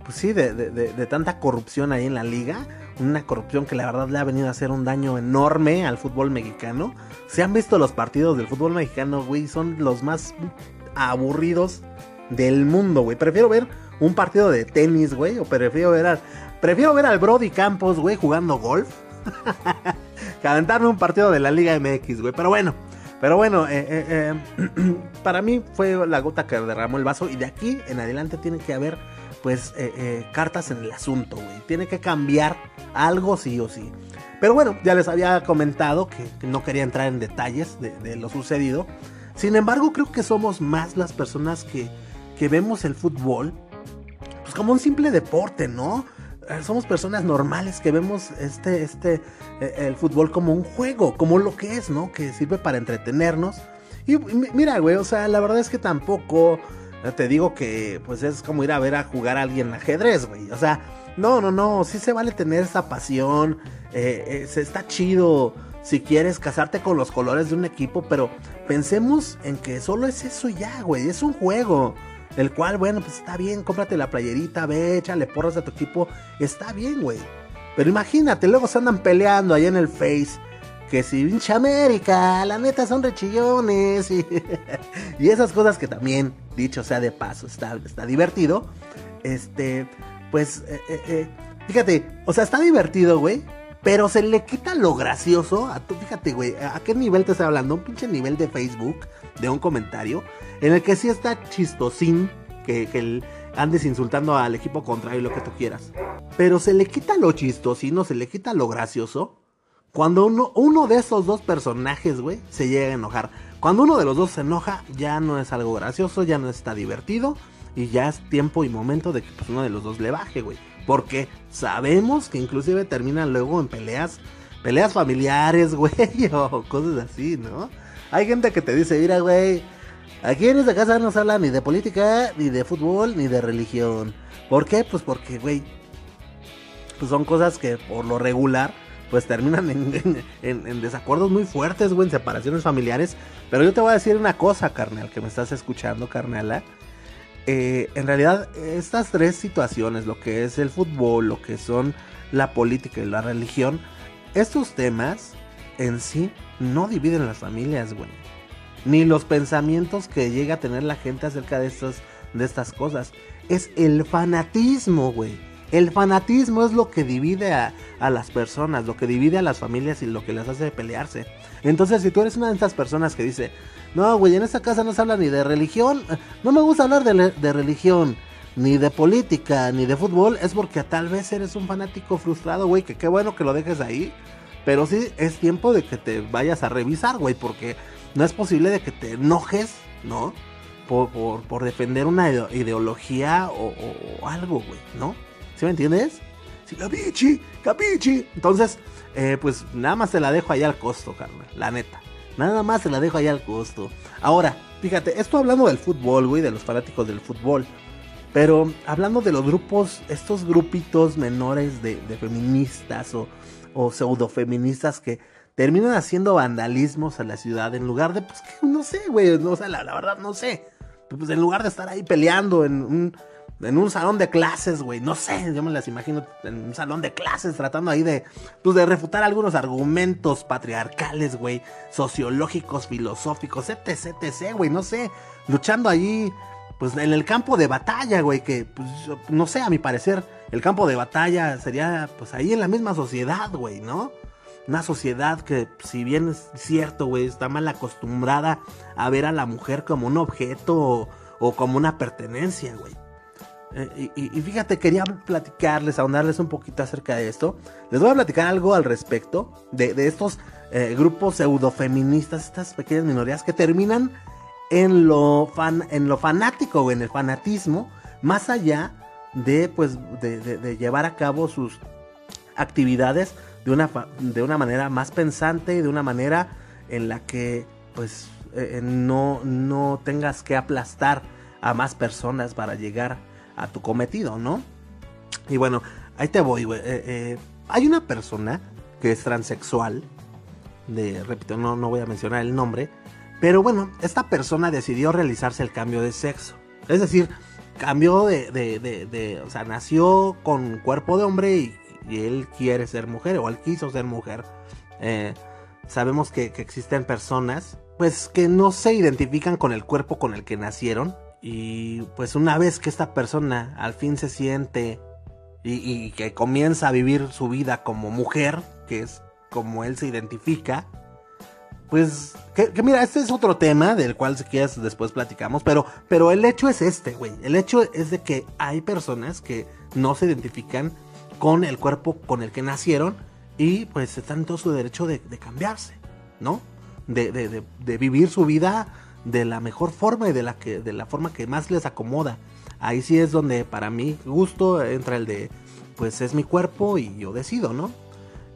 pues sí, de, de, tanta corrupción ahí en la liga. Una corrupción que la verdad le ha venido a hacer un daño enorme al fútbol mexicano. Se han visto los partidos del fútbol mexicano, güey, son los más aburridos del mundo, güey. Prefiero ver un partido de tenis, güey, o prefiero ver a, Prefiero ver al Brody Campos, güey, jugando golf. (laughs) que aventarme un partido de la Liga MX, güey. Pero bueno, pero bueno, eh, eh, eh, (clears throat) para mí fue la gota que derramó el vaso. Y de aquí en adelante tiene que haber, pues, cartas en el asunto, güey. Tiene que cambiar algo sí o sí. Pero bueno, ya les había comentado que, no quería entrar en detalles de, lo sucedido. Sin embargo, creo que somos más las personas que, que vemos el fútbol pues como un simple deporte, ¿no? Eh, somos personas normales que vemos este, este, el fútbol como un juego, como lo que es, ¿no? Que sirve para entretenernos. Y mira, güey, o sea, la verdad es que tampoco te digo que, pues es como ir a ver a jugar a alguien ajedrez, güey. O sea, no, no, no, sí se vale tener esa pasión, eh, está chido si quieres casarte con los colores de un equipo, pero pensemos en que solo es eso ya, güey, es un juego. El cual, bueno, pues está bien, cómprate la playerita, ve, échale porras a tu equipo, está bien, güey. Pero imagínate, luego se andan peleando ahí en el Face. Que si pinche América, la neta son rechillones. Y, (laughs) y, esas cosas que también, dicho sea de paso, está, está divertido. Este, pues, eh, eh, eh, fíjate, o sea, está divertido, güey. Pero se le quita lo gracioso. A tu, fíjate, güey, ¿a qué nivel te estoy hablando? Un pinche nivel de Facebook, de un comentario en el que sí está chistosín que, andes insultando al equipo contrario y lo que tú quieras. Pero se le quita lo chistosino, se le quita lo gracioso. Cuando uno, de esos dos personajes, güey, se llega a enojar. Cuando uno de los dos se enoja, ya no es algo gracioso, ya no está divertido. Y ya es tiempo y momento de que pues, uno de los dos le baje, güey. Porque sabemos que inclusive terminan luego en peleas, peleas familiares, (laughs) güey, o cosas así, ¿no? Hay gente que te dice, mira, güey, Aquí en esta casa no se habla ni de política, ni de fútbol, ni de religión. ¿Por qué? Pues porque, güey, pues son cosas que por lo regular, pues terminan en, desacuerdos muy fuertes, güey, en separaciones familiares. Pero yo te voy a decir una cosa, carnal, que me estás escuchando, carnala. Eh, en realidad, estas tres situaciones, lo que es el fútbol, lo que son la política y la religión, estos temas en sí no dividen las familias, güey ni los pensamientos que llega a tener la gente acerca de estas, de estas cosas. Es el fanatismo, güey. El fanatismo es lo que divide a, las personas, lo que divide a las familias y lo que las hace pelearse. Entonces, si tú eres una de estas personas que dice, no, güey, en esta casa no se habla ni de religión, no me gusta hablar de, de religión, ni de política, ni de fútbol, es porque tal vez eres un fanático frustrado, güey, que qué bueno que lo dejes ahí. Pero sí es tiempo de que te vayas a revisar, güey, porque no es posible de que te enojes, ¿no? Por, por, defender una ideología o, algo, güey, ¿no? ¿Sí me entiendes? Sí, capichi, capichi. Entonces, eh, pues nada más te la dejo allá al costo, carnal, la neta. Nada más te la dejo allá al costo. Ahora, fíjate, esto hablando del fútbol, güey, de los fanáticos del fútbol. Pero hablando de los grupos, estos grupitos menores de, feministas o, o pseudofeministas que terminan haciendo vandalismos a la ciudad en lugar de, pues, que, no sé, güey, no, o sea, la, la verdad no sé. Pues en lugar de estar ahí peleando en un, en un salón de clases, güey, no sé, yo me las imagino en un salón de clases tratando ahí de, pues, de refutar algunos argumentos patriarcales, güey, sociológicos, filosóficos, etc, etc, güey, no sé, luchando ahí, pues, en el campo de batalla, güey, que, pues, no sé, a mi parecer, el campo de batalla sería, pues, ahí en la misma sociedad, güey, ¿no? Una sociedad que, si bien es cierto, güey, está mal acostumbrada a ver a la mujer como un objeto o como una pertenencia, güey. Eh, y, fíjate, quería platicarles, ahondarles un poquito acerca de esto. Les voy a platicar algo al respecto de, de estos eh, grupos pseudofeministas, estas pequeñas minorías que terminan en lo, fan, en lo fanático o en el fanatismo, más allá de, pues, de, llevar a cabo sus actividades de una, de una manera más pensante y de una manera en la que pues eh, no, no tengas que aplastar a más personas para llegar a tu cometido, ¿no? Y bueno, ahí te voy, güey. Eh, eh, hay una persona que es transexual, de, repito, no, no voy a mencionar el nombre, pero bueno, esta persona decidió realizarse el cambio de sexo. Es decir, cambió de, de, de, o sea, nació con cuerpo de hombre y y él quiere ser mujer o él quiso ser mujer. Eh, sabemos que, que, existen personas pues que no se identifican con el cuerpo con el que nacieron y pues una vez que esta persona al fin se siente y, que comienza a vivir su vida como mujer, que es como él se identifica, pues que, que, mira, este es otro tema del cual si quieres después platicamos, pero, pero el hecho es este, güey. El hecho es de que hay personas que no se identifican con el cuerpo con el que nacieron y pues están en todo su derecho de, de cambiarse, ¿no? De, de, de, vivir su vida de la mejor forma y de la, que, de la forma que más les acomoda. Ahí sí es donde para mí gusto entra el de, pues es mi cuerpo y yo decido, ¿no?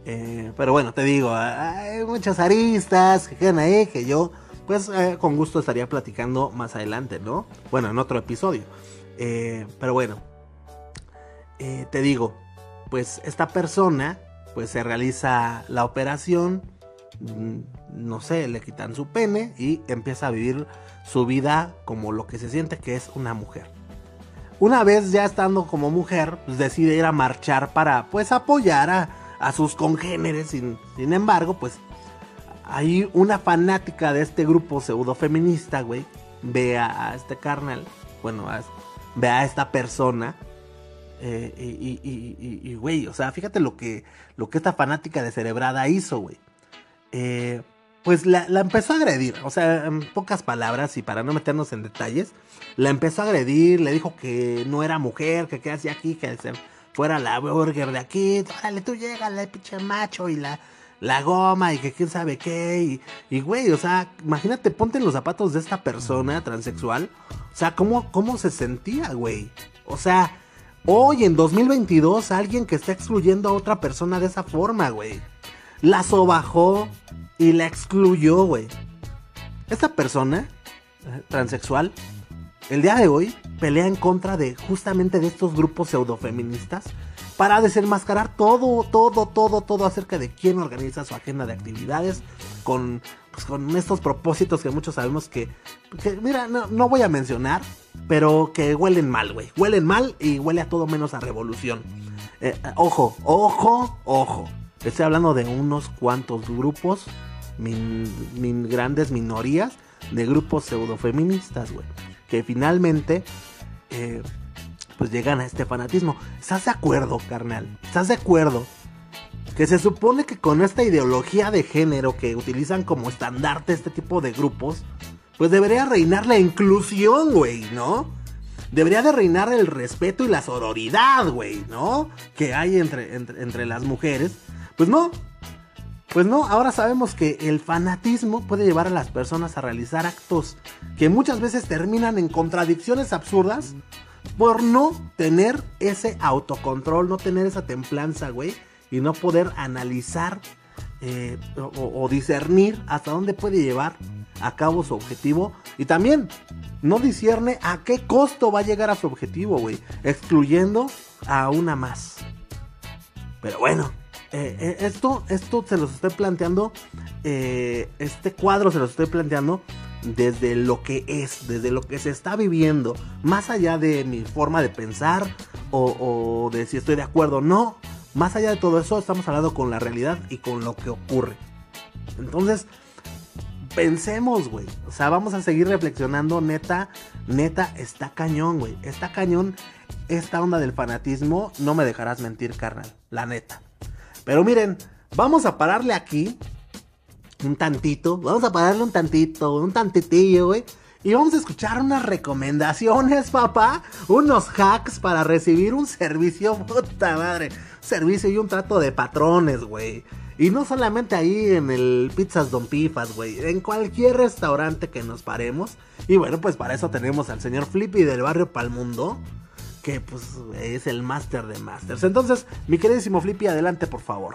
Eh, pero bueno, te digo, hay muchas aristas que quedan ahí que yo, pues eh, con gusto estaría platicando más adelante, ¿no? Bueno, en otro episodio. Eh, pero bueno, te digo, pues esta persona pues se realiza la operación, no sé, le quitan su pene y empieza a vivir su vida como lo que se siente que es una mujer. Una vez ya estando como mujer, pues decide ir a marchar para pues apoyar a, a sus congéneres. Sin, sin, embargo, pues hay una fanática de este grupo pseudo feminista, güey, ve a, este carnal, bueno, ve a esta persona eh, y, y, y, y, güey, o sea, fíjate lo que, lo que esta fanática de Cerebrada hizo, güey. Eh, pues la, la, empezó a agredir, o sea, en pocas palabras y para no meternos en detalles, la empezó a agredir, le dijo que no era mujer, que qué hacía aquí, que se fuera la burger de aquí, órale, tú llégale, pinche macho, y la, la goma, y que quién sabe qué, y, y güey, o sea, imagínate, ponte en los zapatos de esta persona transexual, o sea, cómo, cómo se sentía, güey, o sea, Hoy en 2022 alguien que está excluyendo a otra persona de esa forma, güey. La sobajó y la excluyó, güey. Esta persona eh, transexual, el día de hoy, pelea en contra de justamente de estos grupos pseudofeministas para desenmascarar todo, todo, todo, todo acerca de quién organiza su agenda de actividades con, pues, con estos propósitos que muchos sabemos que, que mira, no, no, voy a mencionar, pero que huelen mal, güey. Huelen mal y huele a todo menos a revolución. Eh, ojo, ojo, ojo. Estoy hablando de unos cuantos grupos, min, grandes minorías de grupos pseudofeministas, güey. Que finalmente... Eh, pues llegan a este fanatismo. ¿Estás de acuerdo, carnal? ¿Estás de acuerdo? Que se supone que con esta ideología de género que utilizan como estandarte este tipo de grupos, pues debería reinar la inclusión, güey, ¿no? Debería de reinar el respeto y la sororidad, güey, ¿no? Que hay entre, entre, entre las mujeres. Pues no, pues no, ahora sabemos que el fanatismo puede llevar a las personas a realizar actos que muchas veces terminan en contradicciones absurdas por no tener ese autocontrol, no tener esa templanza, güey, y no poder analizar eh, o, discernir hasta dónde puede llevar a cabo su objetivo. Y también no discierne a qué costo va a llegar a su objetivo, güey, excluyendo a una más. Pero bueno, eh, esto, esto se los estoy planteando, eh, este cuadro se los estoy planteando desde lo que es, desde lo que se está viviendo, más allá de mi forma de pensar o, o de si estoy de acuerdo o no, más allá de todo eso, estamos hablando con la realidad y con lo que ocurre. Entonces, pensemos, güey. O sea, vamos a seguir reflexionando, neta, neta, está cañón, güey. Está cañón esta onda del fanatismo, no me dejarás mentir, carnal, la neta. Pero miren, vamos a pararle aquí un tantito, vamos a pararle un tantito, un tantitillo, güey. Y vamos a escuchar unas recomendaciones, (laughs) papá. Unos hacks para recibir un servicio, (laughs) puta madre. servicio y un trato de patrones, güey. Y no solamente ahí en el Pizzas Don Pifas, güey. En cualquier restaurante que nos paremos. Y bueno, pues para eso tenemos al señor Flippy del barrio Palmundo. Que pues es el máster de masters. Entonces, mi queridísimo Flippy, adelante por favor.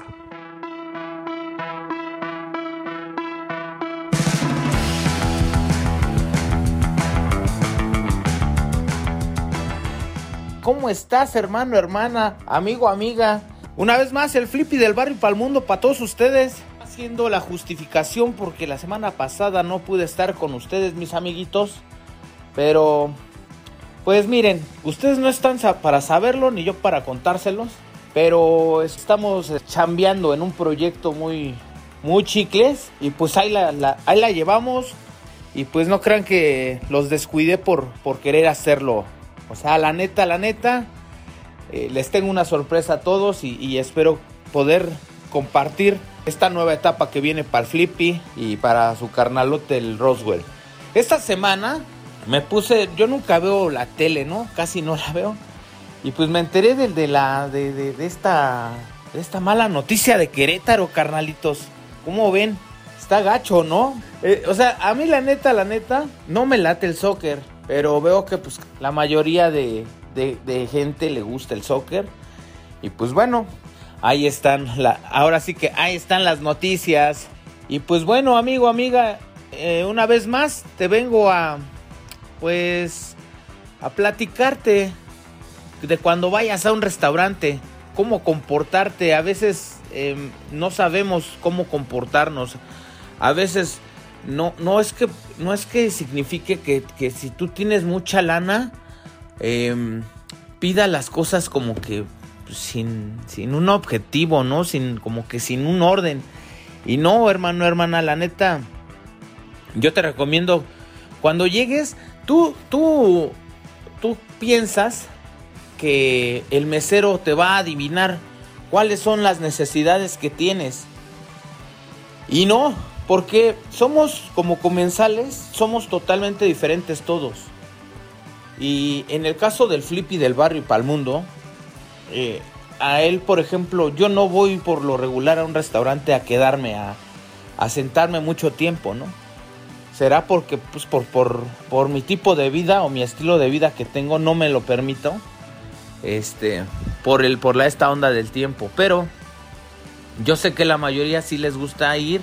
¿Cómo estás, hermano, hermana, amigo, amiga? Una vez más, el Flippy del barrio para el mundo para todos ustedes. Haciendo la justificación porque la semana pasada no pude estar con ustedes, mis amiguitos. Pero, pues miren, ustedes no están para saberlo ni yo para contárselos. Pero estamos chambeando en un proyecto muy, muy chicles. Y pues ahí la, ahí la llevamos. Y pues no crean que los descuidé por, por querer hacerlo o sea, la neta, la neta, eh, les tengo una sorpresa a todos y, espero poder compartir esta nueva etapa que viene para el Flippy y para su carnalote el Roswell. Esta semana me puse, yo nunca veo la tele, ¿no? Casi no la veo. Y pues me enteré de, de la, de, de, esta, de esta mala noticia de Querétaro, carnalitos. ¿Cómo ven? Está gacho, ¿no? Eh, o sea, a mí la neta, la neta, no me late el soccer. Pero veo que pues la mayoría de, gente le gusta el soccer. Y pues bueno, ahí están. La, ahora sí que ahí están las noticias. Y pues bueno, amigo, amiga, eh, una vez más te vengo a pues a platicarte de cuando vayas a un restaurante, cómo comportarte. A veces em, no sabemos cómo comportarnos. A veces no, no es que no es que signifique que, si tú tienes mucha lana, em, pida las cosas como que sin, sin un objetivo, ¿no? Sin, como que sin un orden. Y no, hermano, hermana, la neta, yo te recomiendo, cuando llegues, tú, tú, tú piensas que el mesero te va a adivinar cuáles son las necesidades que tienes. Y no, porque somos como comensales, somos totalmente diferentes todos. Y en el caso del Flippy del barrio y Palmundo, eh, a él, por ejemplo, yo no voy por lo regular a un restaurante a quedarme, a, sentarme mucho tiempo, ¿no? Será porque, pues, por, por, por mi tipo de vida o mi estilo de vida que tengo, no me lo permito. Este, por, el, por la, esta onda del tiempo. Pero yo sé que la mayoría sí les gusta ir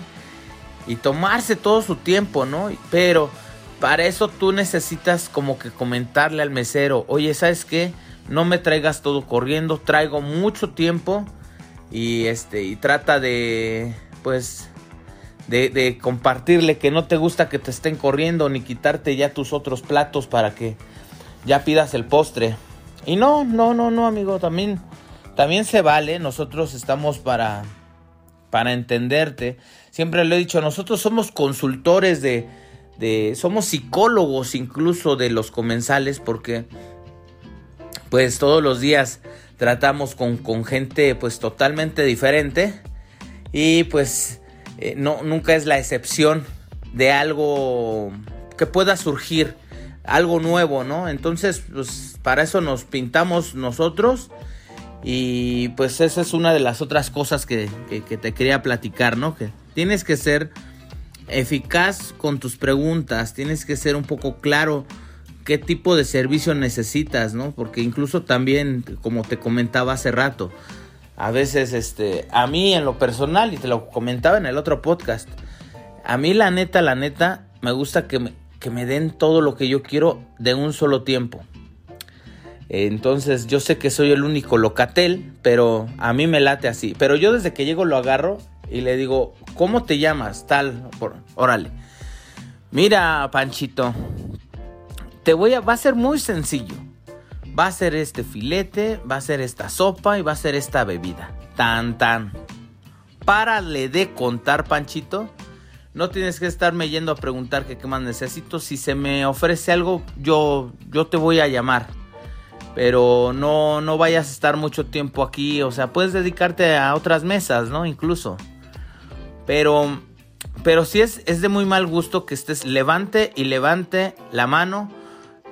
y tomarse todo su tiempo, ¿no? Pero para eso tú necesitas como que comentarle al mesero, oye, ¿sabes qué? No me traigas todo corriendo, traigo mucho tiempo y este y trata de pues de, compartirle que no te gusta que te estén corriendo ni quitarte ya tus otros platos para que ya pidas el postre. Y no, no, no, no, amigo, también también se vale, nosotros estamos para para entenderte. Siempre lo he dicho, nosotros somos consultores de, de, somos psicólogos incluso de los comensales porque pues todos los días tratamos con, con gente pues totalmente diferente y pues eh, no, nunca es la excepción de algo que pueda surgir, algo nuevo, ¿no? Entonces pues para eso nos pintamos nosotros y pues esa es una de las otras cosas que, te quería platicar, ¿no? Que tienes que ser eficaz con tus preguntas, tienes que ser un poco claro qué tipo de servicio necesitas, ¿no? Porque incluso también, como te comentaba hace rato, a veces, este, a mí en lo personal, y te lo comentaba en el otro podcast, a mí la neta, la neta, me gusta que me, que me den todo lo que yo quiero de un solo tiempo. Entonces yo sé que soy el único locatel, pero a mí me late así. Pero yo desde que llego lo agarro y le digo, ¿cómo te llamas? Tal, por, órale. Mira, Panchito, te voy a, va a ser muy sencillo. Va a ser este filete, va a ser esta sopa y va a ser esta bebida. Tan, tan. Párale de contar, Panchito. No tienes que estarme yendo a preguntar qué más necesito. Si se me ofrece algo, yo, yo te voy a llamar pero no, no vayas a estar mucho tiempo aquí, o sea, puedes dedicarte a otras mesas, ¿no? Incluso. Pero, pero sí es, es de muy mal gusto que estés levante y levante la mano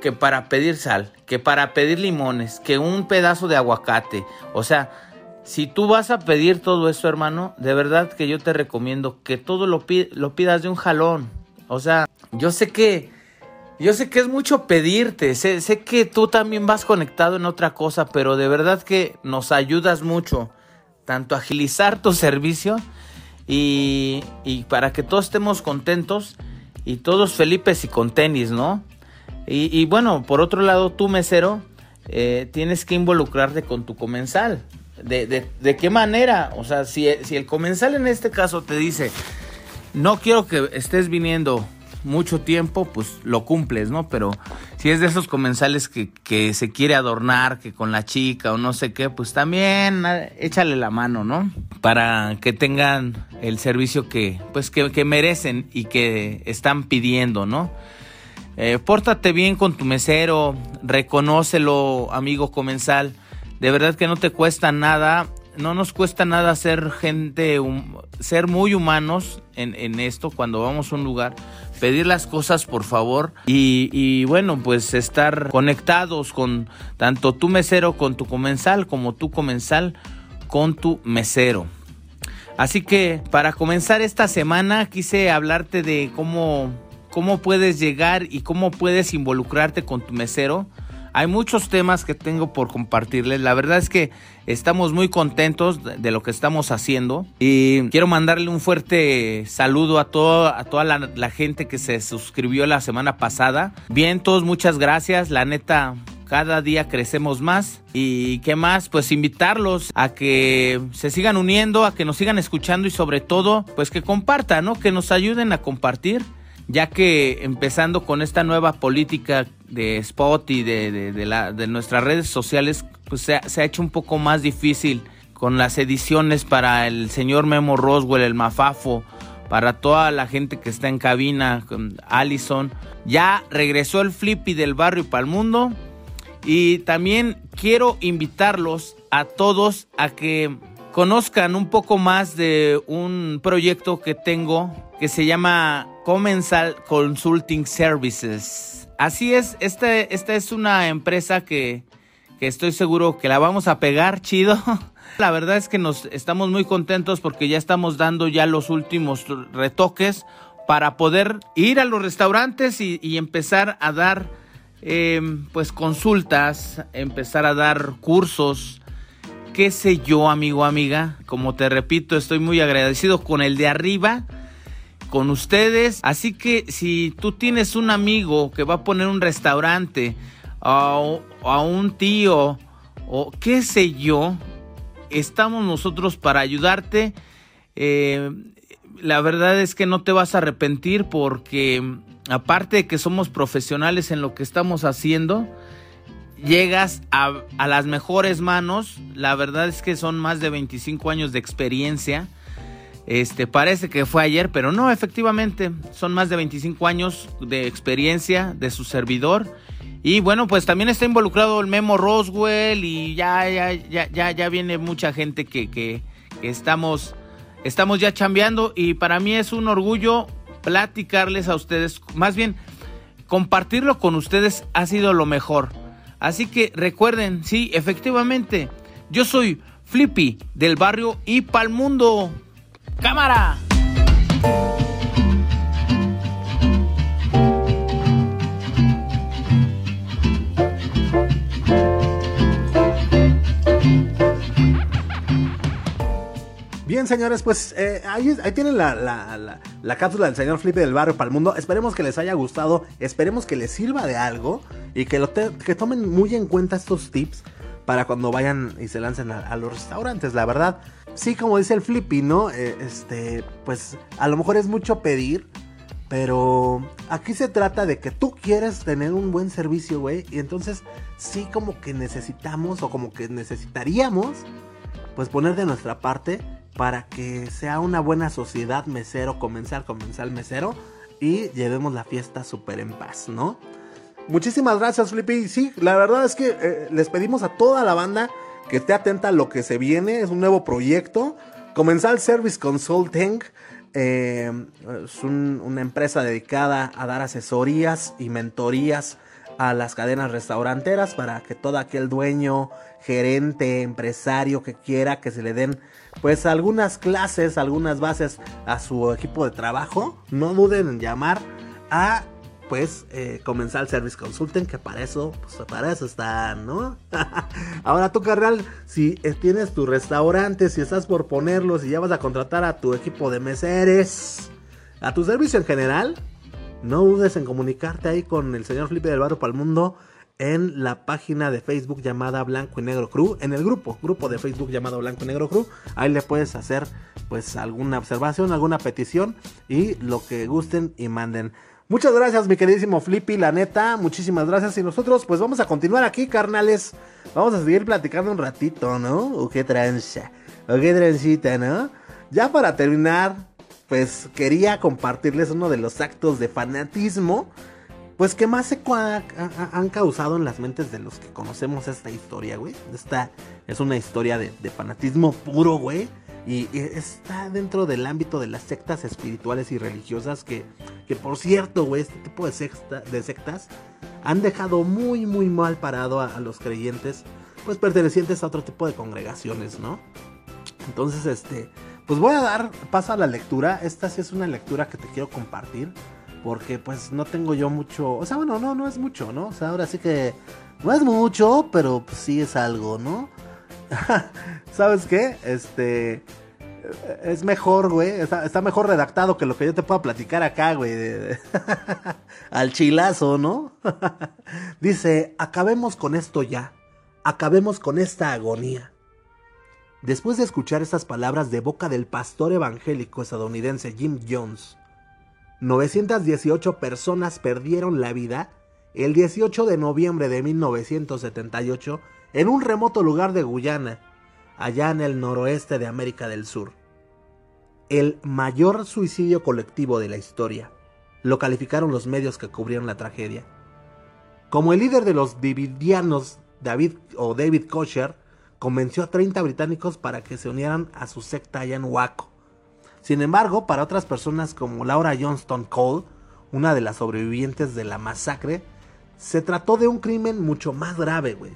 que para pedir sal, que para pedir limones, que un pedazo de aguacate, o sea, si tú vas a pedir todo eso, hermano, de verdad que yo te recomiendo que todo lo, pidas de un jalón. O sea, yo sé que yo sé que es mucho pedirte, sé, sé, que tú también vas conectado en otra cosa, pero de verdad que nos ayudas mucho, tanto a agilizar tu servicio y, y para que todos estemos contentos y todos felipes y con tenis, ¿no? Y, y bueno, por otro lado, tú mesero, eh, tienes que involucrarte con tu comensal. De, de, ¿De, qué manera? O sea, si, si el comensal en este caso te dice, no quiero que estés viniendo mucho tiempo, pues lo cumples, ¿no? Pero si es de esos comensales que, que, se quiere adornar, que con la chica o no sé qué, pues también échale la mano, ¿no? Para que tengan el servicio que, pues que merecen y que están pidiendo, ¿no? Eh, pórtate bien con tu mesero, reconócelo, amigo comensal. De verdad que no te cuesta nada no nos cuesta nada ser gente, ser muy humanos en, en, esto cuando vamos a un lugar pedir las cosas por favor y, y, bueno pues estar conectados con tanto tu mesero con tu comensal como tu comensal con tu mesero. Así que para comenzar esta semana quise hablarte de cómo, cómo puedes llegar y cómo puedes involucrarte con tu mesero hay muchos temas que tengo por compartirles. La verdad es que estamos muy contentos de lo que estamos haciendo y quiero mandarle un fuerte saludo a, todo, a toda la, la gente que se suscribió la semana pasada. Bien, todos muchas gracias. La neta, cada día crecemos más y qué más pues invitarlos a que se sigan uniendo a que nos sigan escuchando y sobre todo pues que compartan no que nos ayuden a compartir ya que empezando con esta nueva política de spot y de, de, nuestras redes sociales, pues se, se, ha hecho un poco más difícil con las ediciones para el señor Memo Roswell, el Mafafo, para toda la gente que está en cabina, con Allison. Ya regresó el Flippy del barrio para el mundo. Y también quiero invitarlos a todos a que conozcan un poco más de un proyecto que tengo que se llama Comensal Consulting Services. Así es, esta, esta es una empresa que, que estoy seguro que la vamos a pegar chido. (laughs) La verdad es que nos estamos muy contentos porque ya estamos dando ya los últimos retoques para poder ir a los restaurantes y, y empezar a dar eh, pues consultas, empezar a dar cursos, qué sé yo amigo, amiga. Como te repito, estoy muy agradecido con el de arriba con ustedes. Así que si tú tienes un amigo que va a poner un restaurante o a un tío o qué sé yo, estamos nosotros para ayudarte. Eh, la verdad es que no te vas a arrepentir porque aparte de que somos profesionales en lo que estamos haciendo, llegas a, las mejores manos. La verdad es que son más de 25 años de experiencia. Este, parece que fue ayer, pero no, efectivamente, son más de 25 años de experiencia de su servidor. Y bueno, pues también está involucrado el Memo Roswell y ya, ya, ya, ya, ya viene mucha gente que, que, que estamos, estamos ya chambeando y para mí es un orgullo platicarles a ustedes, más bien compartirlo con ustedes ha sido lo mejor. Así que recuerden, sí, efectivamente, yo soy Flippy del barrio y pal mundo. ¡Cámara! Bien, señores, pues eh, ahí, ahí, tienen la, la, la, la, cápsula del señor Flippy del barrio para el mundo. Esperemos que les haya gustado, esperemos que les sirva de algo y que, lo que tomen muy en cuenta estos tips para cuando vayan y se lancen a, a los restaurantes. La verdad, sí, como dice el Flippy, ¿no? Eh, este, pues a lo mejor es mucho pedir. Pero aquí se trata de que tú quieres tener un buen servicio, güey. Y entonces sí como que necesitamos o como que necesitaríamos pues poner de nuestra parte para que sea una buena sociedad mesero, comenzar, comenzar mesero y llevemos la fiesta súper en paz, ¿no? Muchísimas gracias, Flippy. Sí, la verdad es que eh, les pedimos a toda la banda que esté atenta a lo que se viene. Es un nuevo proyecto. Comenzar Service Consulting. Eh, es un, una empresa dedicada a dar asesorías y mentorías a las cadenas restauranteras para que todo aquel dueño, gerente, empresario que quiera que se le den pues algunas clases, algunas bases a su equipo de trabajo, no duden en llamar a pues eh, comenzar el Service Consulting, que para eso, pues para eso está, ¿no? (laughs) Ahora tú, carnal, si eh, tienes tu restaurante, si estás por ponerlo, si ya vas a contratar a tu equipo de meseres, a tu servicio en general, no dudes en comunicarte ahí con el señor Felipe del Barrio para el Mundo en la página de Facebook llamada Blanco y Negro Crew, en el grupo, grupo de Facebook llamado Blanco y Negro Crew. Ahí le puedes hacer pues alguna observación, alguna petición y lo que gusten y manden. Muchas gracias, mi queridísimo Flippy, la neta, muchísimas gracias. Y nosotros, pues vamos a continuar aquí, carnales. Vamos a seguir platicando un ratito, ¿no? O qué tranza, o qué transita, ¿no? Ya para terminar, pues quería compartirles uno de los actos de fanatismo, pues que más se han causado en las mentes de los que conocemos esta historia, güey. Esta es una historia de, de fanatismo puro, güey y, está dentro del ámbito de las sectas espirituales y religiosas que, que por cierto, güey, este tipo de, de sectas han dejado muy, muy mal parado a, los creyentes, pues pertenecientes a otro tipo de congregaciones, ¿no? Entonces, este, pues voy a dar paso a la lectura. Esta sí es una lectura que te quiero compartir. Porque pues no tengo yo mucho. O sea, bueno, no, no es mucho, ¿no? O sea, ahora sí que. No es mucho, pero pues, sí es algo, ¿no? (laughs) ¿Sabes qué? Este. Es mejor, güey. Está, mejor redactado que lo que yo te pueda platicar acá, güey. (laughs) Al chilazo, ¿no? (laughs) Dice: Acabemos con esto ya. Acabemos con esta agonía. Después de escuchar estas palabras de boca del pastor evangélico estadounidense Jim Jones, 918 personas perdieron la vida el 18 de noviembre de 1978 en un remoto lugar de Guyana, allá en el noroeste de América del Sur. El mayor suicidio colectivo de la historia, lo calificaron los medios que cubrieron la tragedia. Como el líder de los Davidianos, David o David Kosher, convenció a 30 británicos para que se unieran a su secta allá en Waco. Sin embargo, para otras personas como Laura Johnston Cole, una de las sobrevivientes de la masacre, se trató de un crimen mucho más grave, güey.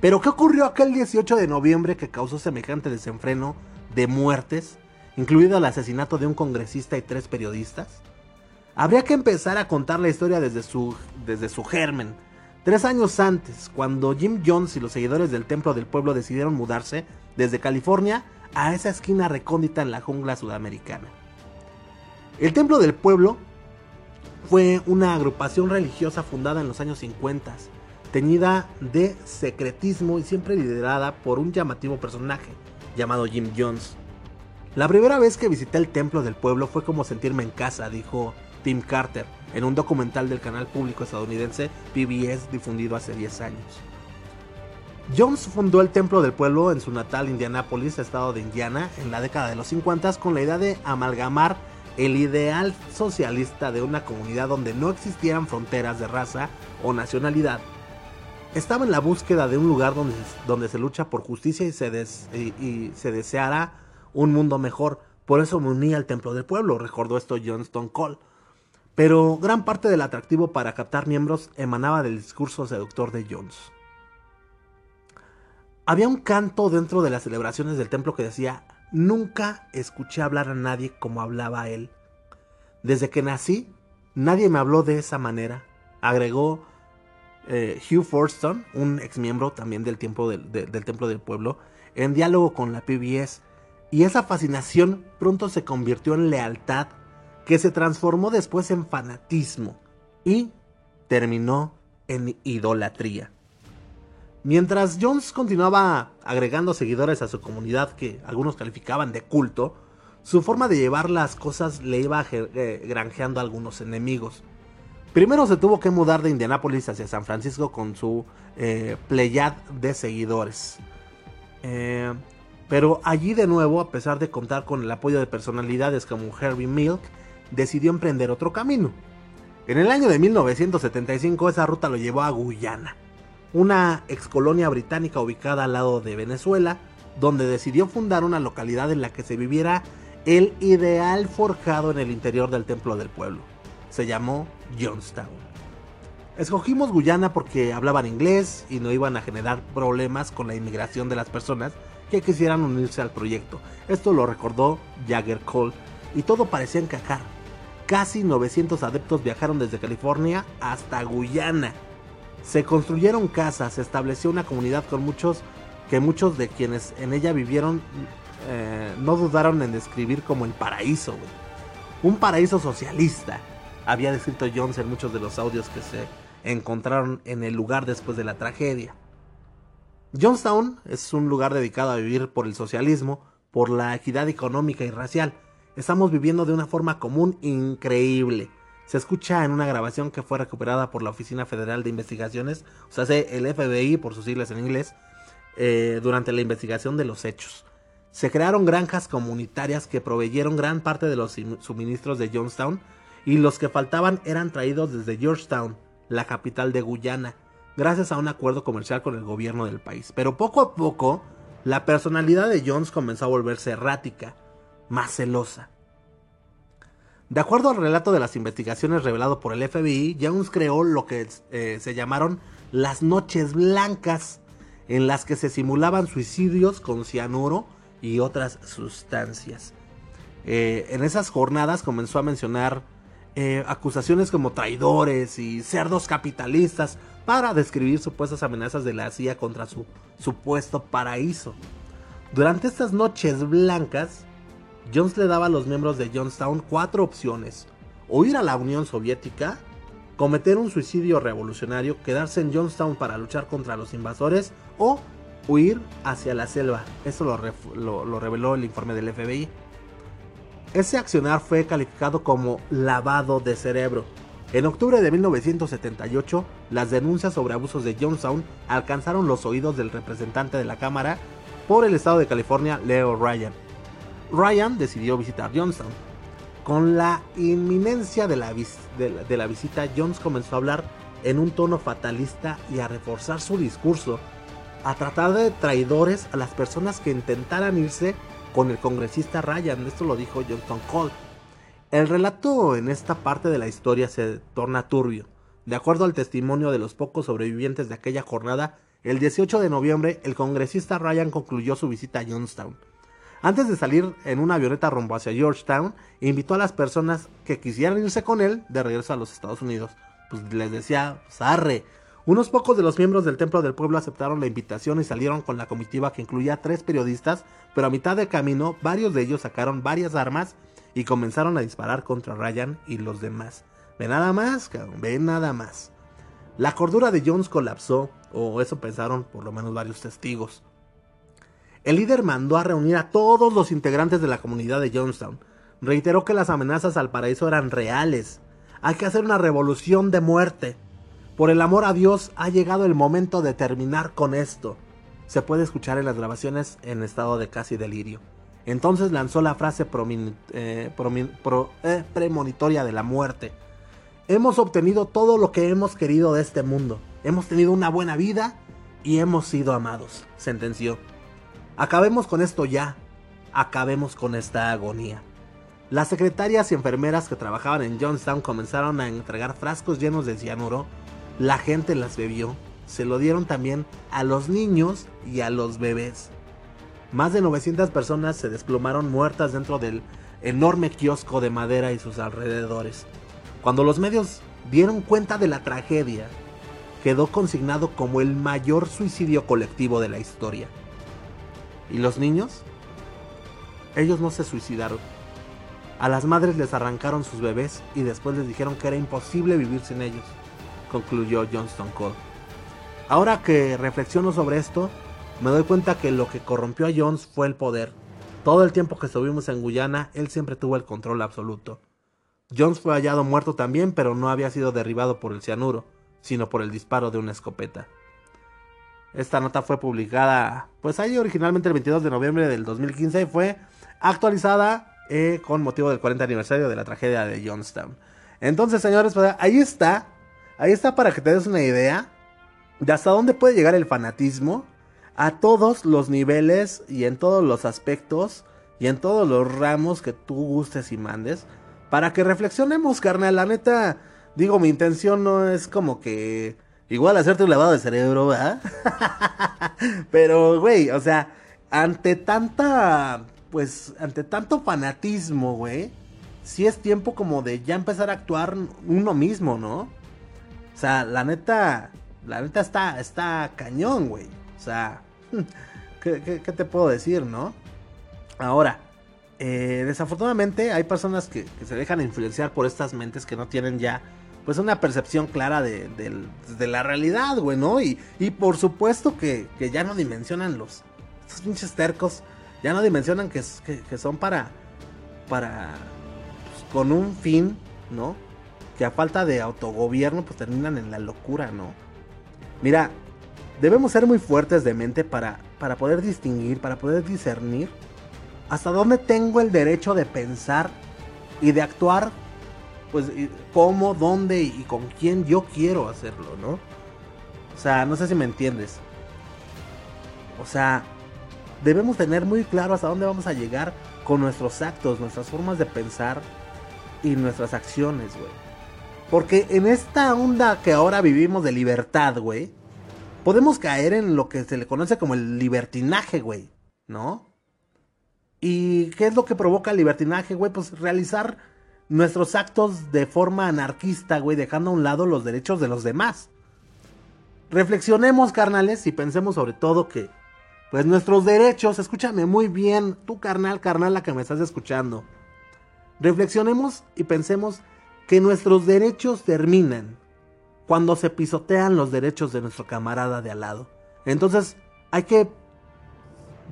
Pero ¿qué ocurrió aquel 18 de noviembre que causó semejante desenfreno de muertes, incluido el asesinato de un congresista y tres periodistas? Habría que empezar a contar la historia desde su, desde su germen. Tres años antes, cuando Jim Jones y los seguidores del Templo del Pueblo decidieron mudarse desde California a esa esquina recóndita en la jungla sudamericana. El Templo del Pueblo fue una agrupación religiosa fundada en los años 50 teñida de secretismo y siempre liderada por un llamativo personaje llamado Jim Jones. La primera vez que visité el templo del pueblo fue como sentirme en casa, dijo Tim Carter en un documental del canal público estadounidense PBS difundido hace 10 años. Jones fundó el Templo del Pueblo en su natal Indianápolis, estado de Indiana, en la década de los 50 con la idea de amalgamar el ideal socialista de una comunidad donde no existieran fronteras de raza o nacionalidad estaba en la búsqueda de un lugar donde, se lucha por justicia y se, y, se deseara un mundo mejor. Por eso me uní al templo del pueblo, recordó esto Johnston Cole. Pero gran parte del atractivo para captar miembros emanaba del discurso seductor de Jones. Había un canto dentro de las celebraciones del templo que decía, nunca escuché hablar a nadie como hablaba él. Desde que nací, nadie me habló de esa manera, agregó eh, Hugh Forston, un ex miembro también del, del Templo del Pueblo, en diálogo con la PBS. Y esa fascinación pronto se convirtió en lealtad que se transformó después en fanatismo y terminó en idolatría. Mientras Jones continuaba agregando seguidores a su comunidad que algunos calificaban de culto, su forma de llevar las cosas le iba eh, granjeando a algunos enemigos. Primero se tuvo que mudar de Indianápolis hacia San Francisco con su eh, de seguidores. Eh, pero allí de nuevo, a pesar de contar con el apoyo de personalidades como Herbie Milk, decidió emprender otro camino. En el año de 1975 esa ruta lo llevó a Guyana, una excolonia británica ubicada al lado de Venezuela, donde decidió fundar una localidad en la que se viviera el ideal forjado en el interior del templo del pueblo. Se llamó Johnstown. Escogimos Guyana porque hablaban inglés y no iban a generar problemas con la inmigración de las personas que quisieran unirse al proyecto. Esto lo recordó Jagger Cole y todo parecía encajar. Casi 900 adeptos viajaron desde California hasta Guyana. Se construyeron casas, se estableció una comunidad con muchos que muchos de quienes en ella vivieron eh, no dudaron en describir como el paraíso. Un paraíso socialista, había descrito Jones en muchos de los audios que se encontraron en el lugar después de la tragedia. Johnstown es un lugar dedicado a vivir por el socialismo, por la equidad económica y racial. Estamos viviendo de una forma común increíble. Se escucha en una grabación que fue recuperada por la Oficina Federal de Investigaciones, o sea, el FBI por sus siglas en inglés, eh, durante la investigación de los hechos. Se crearon granjas comunitarias que proveyeron gran parte de los suministros de Johnstown y los que faltaban eran traídos desde Georgetown, la capital de Guyana, gracias a un acuerdo comercial con el gobierno del país. Pero poco a poco, la personalidad de Jones comenzó a volverse errática, más celosa. De acuerdo al relato de las investigaciones revelado por el FBI, Jones creó lo que eh, se llamaron las noches blancas, en las que se simulaban suicidios con cianuro y otras sustancias. Eh, en esas jornadas comenzó a mencionar eh, acusaciones como traidores y cerdos capitalistas para describir supuestas amenazas de la CIA contra su supuesto paraíso. Durante estas noches blancas, Jones le daba a los miembros de Johnstown cuatro opciones. Huir a la Unión Soviética, cometer un suicidio revolucionario, quedarse en Johnstown para luchar contra los invasores o huir hacia la selva. Eso lo reveló el informe del FBI. Ese accionar fue calificado como lavado de cerebro. En octubre de 1978, las denuncias sobre abusos de Johnstown alcanzaron los oídos del representante de la Cámara por el estado de California, Leo Ryan. Ryan decidió visitar Johnstown. Con la inminencia de la, visita, Jones comenzó a hablar en un tono fatalista y a reforzar su discurso, a tratar de traidores a las personas que intentaran irse con el congresista Ryan. Esto lo dijo Johnston Cole. El relato en esta parte de la historia se torna turbio. De acuerdo al testimonio de los pocos sobrevivientes de aquella jornada, el 18 de noviembre el congresista Ryan concluyó su visita a Johnstown. Antes de salir en una avioneta rumbo hacia Georgetown, invitó a las personas que quisieran irse con él de regreso a los Estados Unidos. Pues les decía, zarre, unos pocos de los miembros del Templo del Pueblo aceptaron la invitación y salieron con la comitiva que incluía tres periodistas, pero a mitad de camino varios de ellos sacaron varias armas y comenzaron a disparar contra Ryan y los demás. Ve nada más, cabrón, ve nada más. La cordura de Jones colapsó, o eso pensaron por lo menos varios testigos. El líder mandó a reunir a todos los integrantes de la comunidad de Jonestown. Reiteró que las amenazas al paraíso eran reales. Hay que hacer una revolución de muerte. Por el amor a Dios, ha llegado el momento de terminar con esto. Se puede escuchar en las grabaciones en estado de casi delirio. Entonces lanzó la frase eh, eh, premonitoria de la muerte. Hemos obtenido todo lo que hemos querido de este mundo. Hemos tenido una buena vida y hemos sido amados, sentenció. Acabemos con esto ya. Acabemos con esta agonía. Las secretarias y enfermeras que trabajaban en Johnstown comenzaron a entregar frascos llenos de cianuro la gente las bebió. Se lo dieron también a los niños y a los bebés. Más de 900 personas se desplomaron muertas dentro del enorme kiosco de madera y sus alrededores. Cuando los medios dieron cuenta de la tragedia, quedó consignado como el mayor suicidio colectivo de la historia. ¿Y los niños? ellos no se suicidaron. A las madres les arrancaron sus bebés y después les dijeron que era imposible vivir sin ellos, concluyó Johnston Cole. Ahora que reflexiono sobre esto, me doy cuenta que lo que corrompió a Jones fue el poder. Todo el tiempo que estuvimos en Guyana, él siempre tuvo el control absoluto. Jones fue hallado muerto también, pero no había sido derribado por el cianuro, sino por el disparo de una escopeta. Esta nota fue publicada, pues ahí originalmente el 22 de noviembre del 2015 y fue actualizada eh, con motivo del 40 aniversario de la tragedia de Johnstown. Entonces, señores, pues ahí está, ahí está para que te des una idea de hasta dónde puede llegar el fanatismo a todos los niveles y en todos los aspectos y en todos los ramos que tú gustes y mandes. Para que reflexionemos, carnal. La neta, digo, mi intención no es como que igual hacerte un lavado de cerebro, ¿verdad? (laughs) Pero, güey, o sea, ante tanta, pues, ante tanto fanatismo, güey, sí es tiempo como de ya empezar a actuar uno mismo, ¿no? O sea, la neta, la neta está, está cañón, güey. O sea, (laughs) ¿qué, te puedo decir, no? Ahora, eh, desafortunadamente hay personas que, se dejan influenciar por estas mentes que no tienen ya pues una percepción clara de, la realidad, güey, ¿no? Y, y por supuesto que, ya no dimensionan los, estos pinches tercos, ya no dimensionan que, que son para, para, pues, con un fin, ¿no? Que a falta de autogobierno, pues terminan en la locura, ¿no? Mira, debemos ser muy fuertes de mente para, para poder distinguir, para poder discernir hasta dónde tengo el derecho de pensar y de actuar pues cómo, dónde y con quién yo quiero hacerlo, ¿no? O sea, no sé si me entiendes. O sea, debemos tener muy claro hasta dónde vamos a llegar con nuestros actos, nuestras formas de pensar y nuestras acciones, güey. Porque en esta onda que ahora vivimos de libertad, güey, podemos caer en lo que se le conoce como el libertinaje, güey, ¿no? ¿Y qué es lo que provoca el libertinaje, güey? Pues realizar nuestros actos de forma anarquista, güey, dejando a un lado los derechos de los demás. Reflexionemos, carnales, y pensemos sobre todo que, pues nuestros derechos, escúchame muy bien, tú carnal, carnal, la que me estás escuchando. Reflexionemos y pensemos que nuestros derechos terminan cuando se pisotean los derechos de nuestro camarada de al lado. Entonces, hay que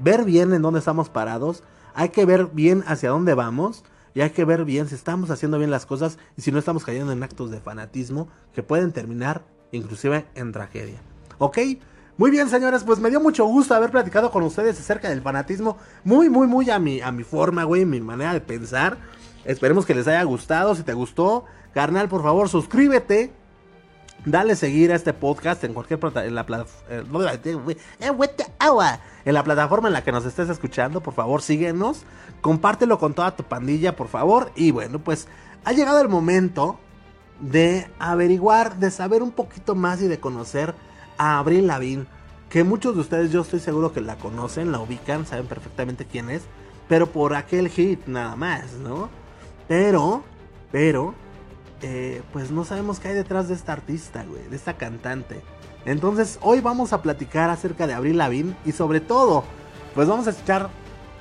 ver bien en dónde estamos parados, hay que ver bien hacia dónde vamos y hay que ver bien si estamos haciendo bien las cosas y si no estamos cayendo en actos de fanatismo que pueden terminar inclusive en tragedia. ¿Ok? Muy bien, señores, pues me dio mucho gusto haber platicado con ustedes acerca del fanatismo. Muy, muy, muy a mi, a mi forma, güey, mi manera de pensar. Esperemos que les haya gustado. Si te gustó, carnal, por favor, suscríbete. Dale seguir a este podcast en cualquier en la en la plataforma en la que nos estés escuchando, por favor, síguenos, compártelo con toda tu pandilla, por favor, y bueno, pues ha llegado el momento de averiguar, de saber un poquito más y de conocer a Abril Lavín, que muchos de ustedes yo estoy seguro que la conocen, la ubican, saben perfectamente quién es, pero por aquel hit nada más, ¿no? Pero, pero, eh, pues no sabemos qué hay detrás de esta artista, güey, de esta cantante. Entonces, hoy vamos a platicar acerca de Abril Lavín y sobre todo, pues vamos a escuchar,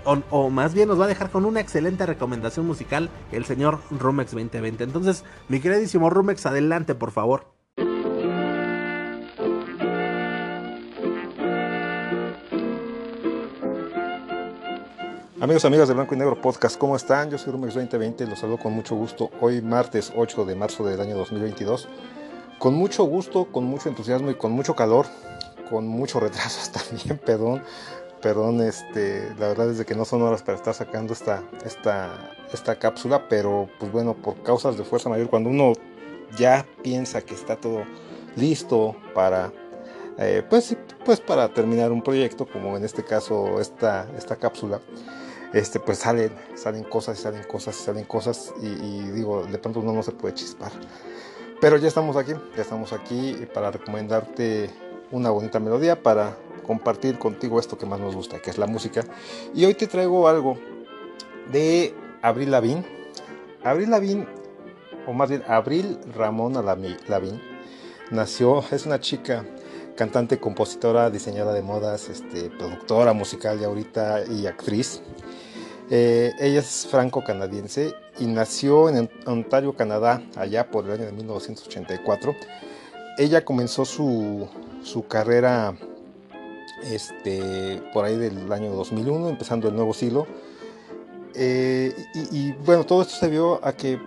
o, o, más bien nos va a dejar con una excelente recomendación musical el señor Rumex 2020. Entonces, mi queridísimo Rumex, adelante, por favor. Amigos, amigas de Blanco y Negro Podcast, ¿cómo están? Yo soy Rumex 2020, los saludo con mucho gusto hoy martes 8 de marzo del año 2022. Con mucho gusto, con mucho entusiasmo y con mucho calor, con muchos retrasos (laughs) también, perdón, perdón, este, la verdad es de que no son horas para estar sacando esta, esta, esta cápsula, pero pues bueno, por causas de fuerza mayor, cuando uno ya piensa que está todo listo para eh, pues, pues para terminar un proyecto, como en este caso esta, esta cápsula, este, pues salen, salen cosas y salen cosas y salen cosas y, digo, de pronto uno no se puede chispar. Pero ya estamos aquí, ya estamos aquí para recomendarte una bonita melodía, para compartir contigo esto que más nos gusta, que es la música. Y hoy te traigo algo de Abril Lavín. Abril Lavín, o más bien Abril Ramón Lavín, nació, es una chica cantante, compositora, diseñadora de modas, este, productora musical de ahorita y actriz. Eh, ella es franco-canadiense y nació en Ontario, Canadá, allá por el año de 1984. Ella comenzó su, su carrera este, por ahí del año 2001, empezando el nuevo siglo. Eh, y, y, bueno, todo esto se vio a que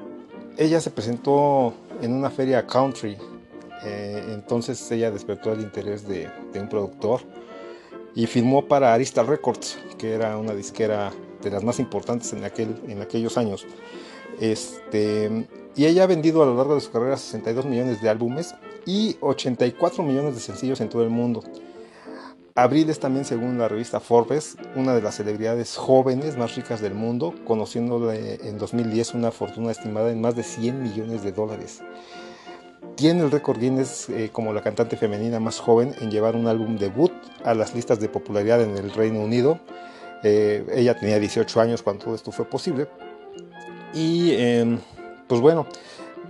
ella se presentó en una feria country. Eh, entonces ella despertó el interés de, de, un productor y firmó para Arista Records, que era una disquera de las más importantes en, aquel, en aquellos años. Este, y ella ha vendido a lo largo de su carrera 62 millones de álbumes y 84 millones de sencillos en todo el mundo. Abril es también, según la revista Forbes, una de las celebridades jóvenes más ricas del mundo, conociéndole en 2010 una fortuna estimada en más de 100 millones de dólares. Tiene el récord Guinness eh, como la cantante femenina más joven en llevar un álbum debut a las listas de popularidad en el Reino Unido. Eh, ella tenía 18 años cuando todo esto fue posible. Y eh, pues bueno,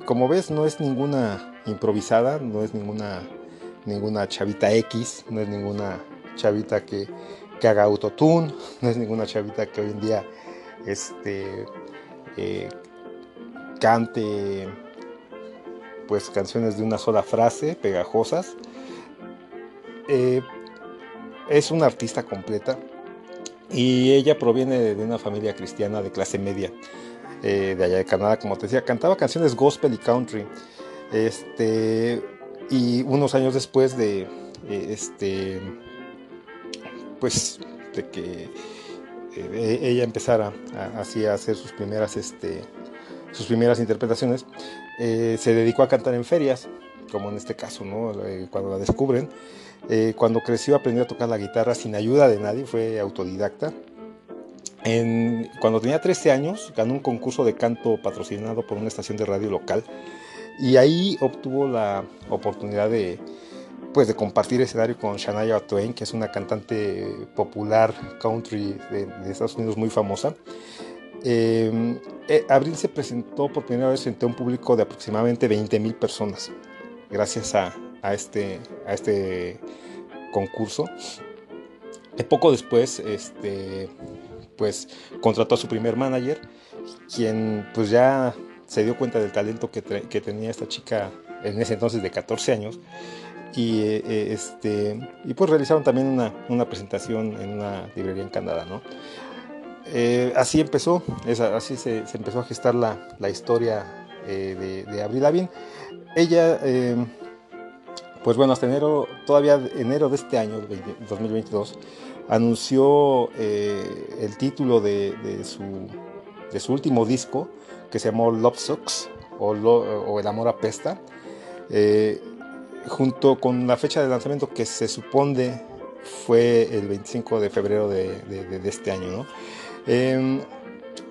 como ves, no es ninguna improvisada, no es ninguna, ninguna chavita X, no es ninguna chavita que, que haga autotune, (laughs) no es ninguna chavita que hoy en día este, eh, cante pues canciones de una sola frase, pegajosas. Eh, es una artista completa y ella proviene de una familia cristiana de clase media eh, de allá de Canadá, como te decía, cantaba canciones gospel y country. Este, y unos años después de eh, este pues de que eh, ella empezara a, hacer sus primeras este sus primeras interpretaciones se dedicó a cantar en ferias como en este caso no cuando la descubren cuando creció aprendió a tocar la guitarra sin ayuda de nadie fue autodidacta en, cuando tenía 13 años ganó un concurso de canto patrocinado por una estación de radio local y ahí obtuvo la oportunidad de, pues, de compartir escenario con Shania Twain, que es una cantante popular country de, de Estados Unidos muy famosa. Eh, eh, Abril se presentó por primera vez frente a un público de aproximadamente 20 mil personas, gracias a, a, este, a este concurso. Poco después, este, pues contrató a su primer manager, quien pues ya se dio cuenta del talento que, tenía esta chica en ese entonces de 14 años y, eh, este, y pues realizaron también una, una, presentación en una librería en Canadá, ¿no? Eh, así empezó, esa, así se, se, empezó a gestar la, la historia eh, de, de, Avril. Ella, pues bueno, hasta enero, todavía enero de este año, 2022, anunció el título de, su, de su último disco, que se llamó Love Sucks o, El Amor Apesta, eh, junto con la fecha de lanzamiento que se supone fue el 25 de febrero de, este año. Eh,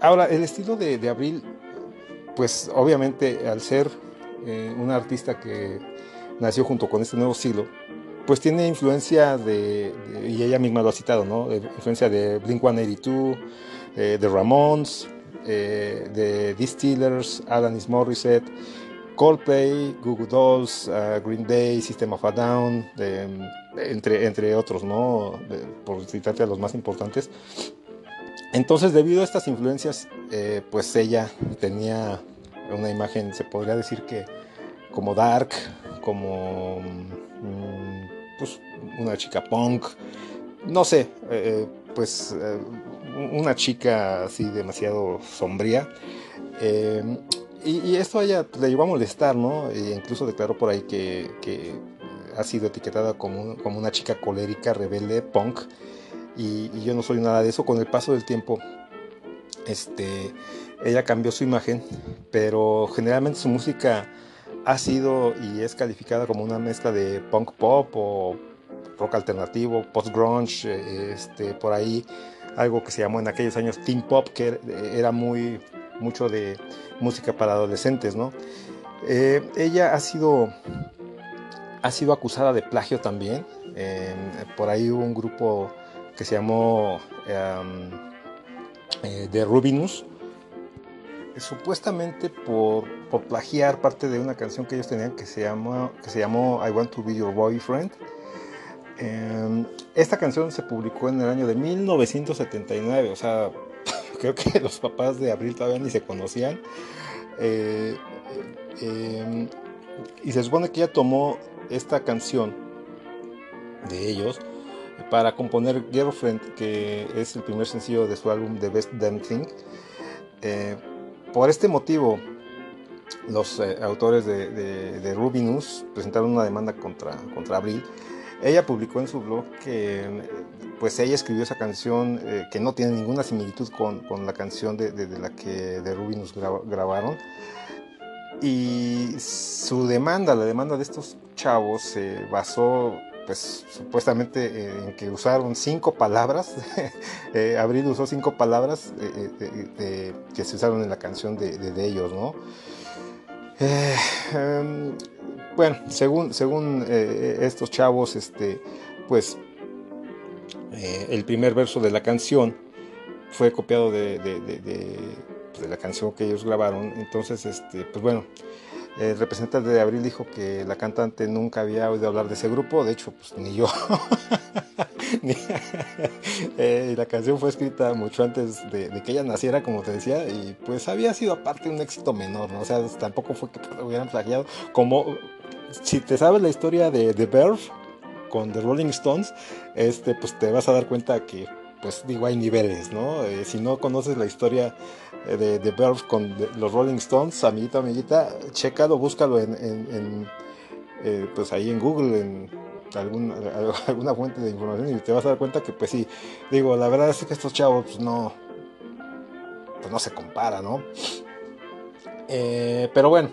ahora, el estilo de, Abril, pues obviamente al ser eh, una artista que nació junto con este nuevo siglo, pues tiene influencia de, y ella misma lo ha citado, ¿no? influencia de Blink 182, eh, de Ramones, eh, de Distillers, Alanis Morissette, Coldplay, Google Dolls, uh, Green Day, System of a Down, entre, entre otros, ¿no? Por citarte a los más importantes. Entonces, debido a estas influencias, eh, pues ella tenía una imagen, se podría decir que como dark, como mm, pues, una chica punk, no sé, eh, pues eh, una chica así demasiado sombría. Eh, y, y, esto a ella le llevó a molestar, ¿no? E incluso declaró por ahí que, que ha sido etiquetada como, como, una chica colérica, rebelde, punk. Y, y, yo no soy nada de eso. Con el paso del tiempo, este, ella cambió su imagen, pero generalmente su música ha sido y es calificada como una mezcla de punk pop o rock alternativo, post-grunge, este, por ahí algo que se llamó en aquellos años teen pop, que era muy mucho de música para adolescentes, ¿no? Eh, ella ha sido, ha sido acusada de plagio también. Eh, por ahí hubo un grupo que se llamó um, eh, The Rubinus, supuestamente por, plagiar parte de una canción que ellos tenían que se, llama, que se llamó I Want to Be Your Boyfriend. Eh, esta canción se publicó en el año de 1979, o sea, (laughs) creo que los papás de Abril todavía ni se conocían. Eh, eh, y se supone que ella tomó esta canción de ellos para componer Girlfriend, que es el primer sencillo de su álbum The Best Damn Thing. Eh, por este motivo, los eh, autores de, de, de, Rubinus presentaron una demanda contra, contra Abril. Ella publicó en su blog que pues ella escribió esa canción eh, que no tiene ninguna similitud con, con la canción de, de, la que de Rubinus grabaron. Y su demanda, la demanda de estos chavos, se basó pues supuestamente en que usaron cinco palabras, (laughs) eh, Abril usó cinco palabras eh, eh, que se usaron en la canción de, de, de ellos, ¿no? Um, bueno, según, según estos chavos, este, pues el primer verso de la canción fue copiado de, pues, de, la canción que ellos grabaron, entonces, este, pues bueno, el representante de Abril dijo que la cantante nunca había oído hablar de ese grupo, de hecho, pues ni yo. (laughs) (laughs) eh, la canción fue escrita mucho antes de, que ella naciera, como te decía, y pues había sido aparte un éxito menor, ¿no? O sea, tampoco fue que hubieran plagiado. Como si te sabes la historia de The Verve con The Rolling Stones, este, pues te vas a dar cuenta que pues digo, hay niveles, ¿no? Eh, si no conoces la historia de, de Verve con de, los Rolling Stones, amiguita, amiguita, chécalo, búscalo en, eh, pues ahí en Google, en alguna, (laughs) alguna fuente de información y te vas a dar cuenta que pues sí, digo, la verdad es que estos chavos pues no, pues no se compara, ¿no? Eh, pero bueno,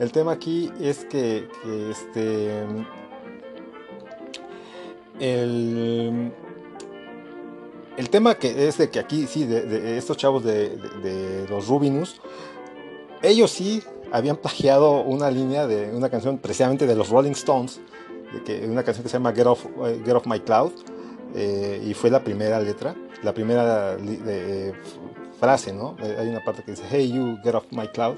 el tema aquí es que, que este... El, el tema que es de que aquí, sí, de, estos chavos de, los Rubinus, ellos sí habían plagiado una línea de una canción precisamente de los Rolling Stones, de que, una canción que se llama Get Off, uh, Get Off My Cloud, eh, y fue la primera letra, la primera eh, frase, ¿no? Eh, hay una parte que dice, Hey, you, get off my cloud.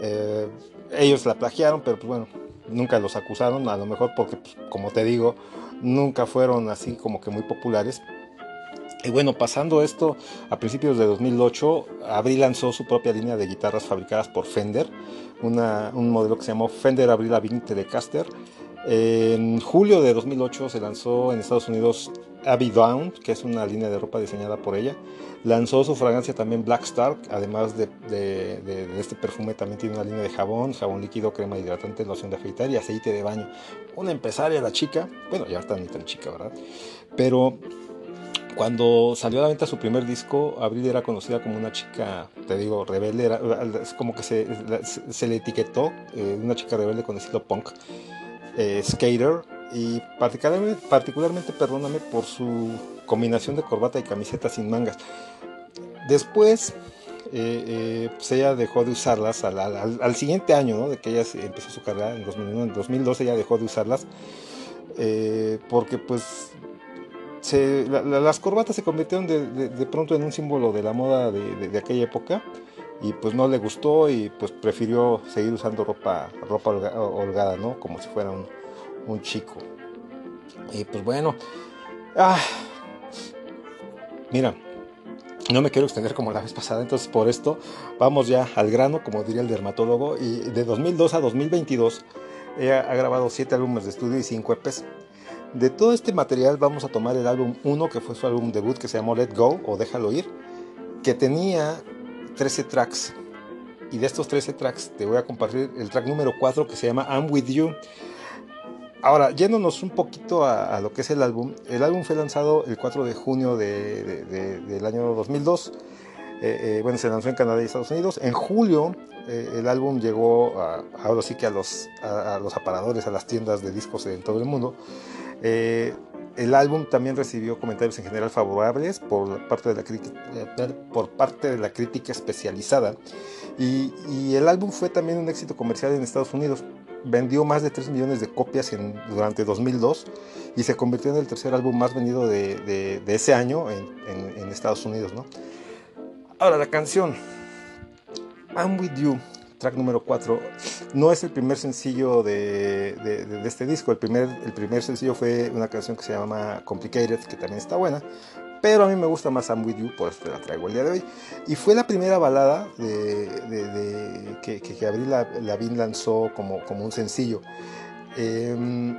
Eh, ellos la plagiaron, pero pues bueno, nunca los acusaron, a lo mejor porque, pues, como te digo, nunca fueron así como que muy populares, y bueno, pasando esto, a principios de 2008, Abril lanzó su propia línea de guitarras fabricadas por Fender, un modelo que se llamó Fender Abril Lavigne Telecaster. En julio de 2008 se lanzó en Estados Unidos Abby Down, que es una línea de ropa diseñada por ella. Lanzó su fragancia también Black Star, además de, este perfume también tiene una línea de jabón, jabón líquido, crema hidratante, loción de afeitar y aceite de baño. Una empresaria, la chica, bueno, ya está ni tan chica, ¿verdad? Pero cuando salió a la venta su primer disco, Abril era conocida como una chica, te digo, rebelde, era, como que se, le etiquetó, eh, una chica rebelde con estilo punk, eh, skater, y particularmente, perdóname, por su combinación de corbata y camiseta sin mangas. Después, eh, pues ella dejó de usarlas al, al, al siguiente año, ¿no? de que ella empezó su carrera en 2001, en 2012 ella dejó de usarlas, porque pues las corbatas se convirtieron de, pronto en un símbolo de la moda de, aquella época y pues no le gustó y pues prefirió seguir usando ropa, ropa holgada, ¿no? Como si fuera un, un chico. Y pues bueno, ah, mira, no me quiero extender como la vez pasada, entonces por esto vamos ya al grano, como diría el dermatólogo, y de 2002 a 2022 ella ha grabado 7 álbumes de estudio y 5 EPs. De todo este material vamos a tomar el álbum 1, que fue su álbum debut, que se llamó Let Go o Déjalo Ir, que tenía 13 tracks. Y de estos 13 tracks te voy a compartir el track número 4 que se llama I'm With You. Ahora, yéndonos un poquito a, lo que es el álbum, el álbum fue lanzado el 4 de junio de, de, de, del año 2002. Eh, eh, bueno, se lanzó en Canadá y Estados Unidos. En julio eh, el álbum llegó ahora sí que a los, a, a, los aparadores, a las tiendas de discos en todo el mundo. Eh, el álbum también recibió comentarios en general favorables por parte de la, crítica especializada. Y, el álbum fue también un éxito comercial en Estados Unidos. Vendió más de 3 millones de copias durante 2002 y se convirtió en el tercer álbum más vendido de, ese año en, Estados Unidos. Ahora, la canción I'm With You, track número 4, no es el primer sencillo de, de, de, este disco. El primer, el primer sencillo fue una canción que se llama Complicated, que también está buena. Pero a mí me gusta más I'm With You, por eso te la traigo el día de hoy. Y fue la primera balada de, de- que, que, que Avril Lavigne lanzó como, como un sencillo. Em,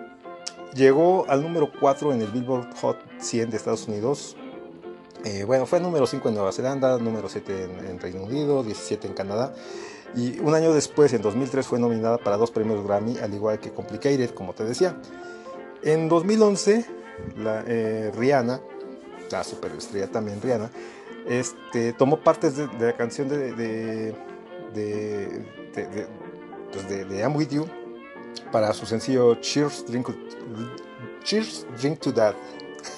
llegó al número 4 en el Billboard Hot 100 de Estados Unidos. Eh, bueno, fue número 5 en Nueva Zelanda, número 7 en, en Reino Unido, 17 en Canadá. Y un año después, en 2003, fue nominada para dos premios Grammy, al igual que Complicated, como te decía. En 2011, la, eh, Rihanna, la superestrella también Rihanna, este, tomó partes de, de la canción de, de, de, pues de I'm With You para su sencillo Cheers Drink, Cheers, Drink to That,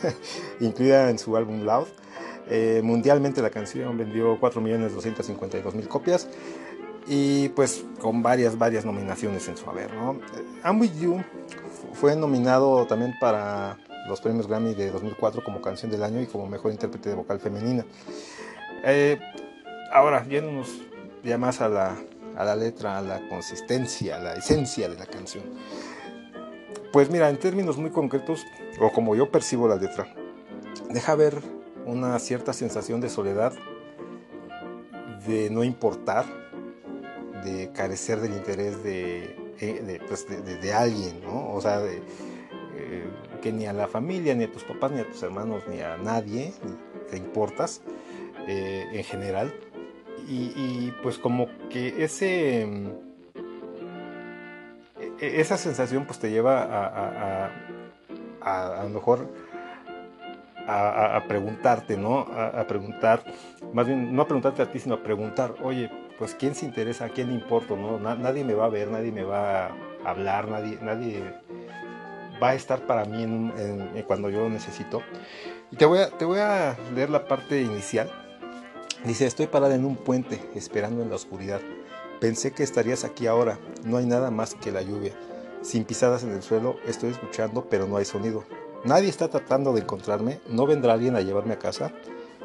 (laughs) incluida en su álbum Loud. Eh, mundialmente la canción vendió 4.252.000 copias y pues con varias, varias nominaciones en su haber. ¿no? I'm With You fu- fue nominado también para los premios Grammy de 2004 como canción del año y como mejor intérprete de vocal femenina. Eh, ahora, yéndonos ya más a la, a la letra, a la consistencia, a la esencia de la canción. Pues mira, en términos muy concretos, o como yo percibo la letra, deja ver una cierta sensación de soledad, de no importar, de carecer del interés de, eh, pues, de- de- alguien, ¿no? O sea, de, eh, que ni a la familia, ni a tus papás, ni a tus hermanos, ni a nadie te importas eh, en general. Y, pues como que ese... mm, e- esa sensación pues te lleva a, a, a- a- lo mejor a, preguntarte, ¿no? A preguntar, más bien no a preguntarte a ti, sino a preguntar, oye, pues quién se interesa, a quién le importo, ¿no? Na- nadie me va a ver, nadie me va a hablar, nadie, nadie va a estar para mí cuando yo lo necesito. Y te voy, a, te voy a leer la parte inicial. Dice, estoy parada en un puente, esperando en la oscuridad. Pensé que estarías aquí ahora, no hay nada más que la lluvia. Sin pisadas en el suelo, estoy escuchando, pero no hay sonido. Nadie está tratando de encontrarme, no vendrá alguien a llevarme a casa.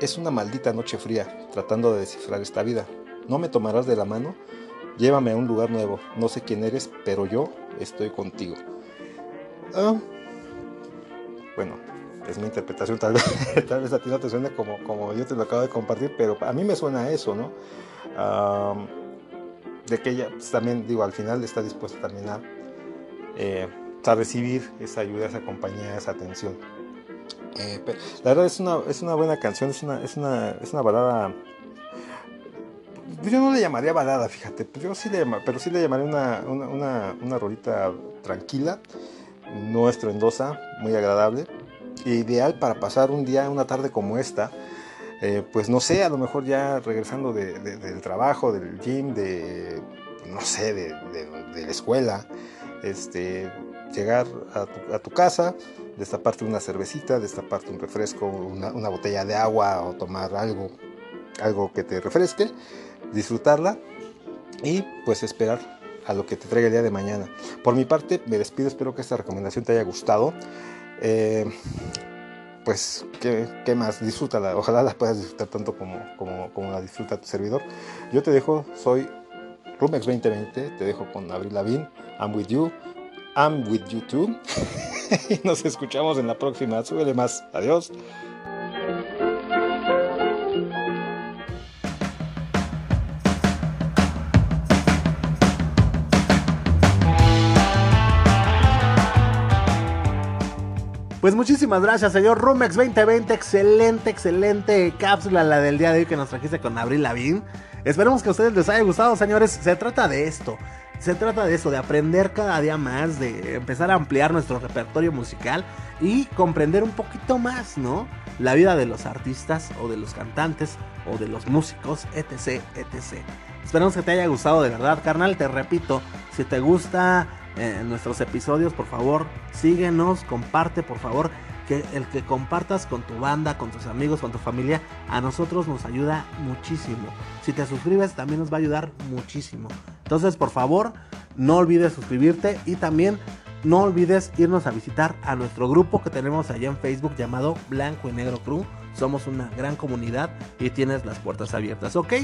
Es una maldita noche fría, tratando de descifrar esta vida. No me tomarás de la mano, llévame a un lugar nuevo. No sé quién eres, pero yo estoy contigo. Ah, bueno, es mi interpretación, tal vez, (laughs) tal vez a ti no te suene como, como yo te lo acabo de compartir, pero a mí me suena eso, ¿no? Ah, de que ella pues, también, digo, al final está dispuesta también a, eh, a recibir esa ayuda, esa compañía, esa atención. Eh, la verdad es una, es una buena canción, es una, es una, es una balada. Yo no le llamaría balada, fíjate, pues yo sí le pero sí le llamaría una, una, una, una rolita tranquila, no estruendosa, muy agradable, e ideal para pasar un día, una tarde como esta, eh, pues no sé, a lo mejor ya regresando de- de- del trabajo, del gym, de, no sé, de- de la escuela, este, llegar a tu, a tu casa, destaparte una cervecita, destaparte un refresco, una, una botella de agua o tomar algo, algo que te refresque, disfrutarla y pues esperar a lo que te traiga el día de mañana. Por mi parte, me despido, espero que esta recomendación te haya gustado. Eh, pues, ¿qué, qué más? Disfrútala, ojalá la puedas disfrutar tanto como, como, como la disfruta tu servidor. Yo te dejo, soy Rumex 2020, te dejo con Abril Lavín, I'm with you, I'm with you too. (laughs) y nos escuchamos en la próxima, súbele más, adiós. Pues muchísimas gracias, señor Rumex 2020. Excelente, excelente cápsula la del día de hoy que nos trajiste con Abril Lavín. Esperemos que a ustedes les haya gustado, señores. Se trata de esto. Se trata de eso, de aprender cada día más, de empezar a ampliar nuestro repertorio musical y comprender un poquito más, ¿no? La vida de los artistas o de los cantantes o de los músicos, etc, etc. Esperamos que te haya gustado de verdad, carnal. Te repito, si te gusta eh, nuestros episodios, por favor, síguenos, comparte, por favor. Que el que compartas con tu banda, con tus amigos, con tu familia, a nosotros nos ayuda muchísimo. Si te suscribes, también nos va a ayudar muchísimo. Entonces, por favor, no olvides suscribirte y también no olvides irnos a visitar a nuestro grupo que tenemos allá en Facebook llamado Blanco y Negro Crew. Somos una gran comunidad y tienes las puertas abiertas, ¿ok?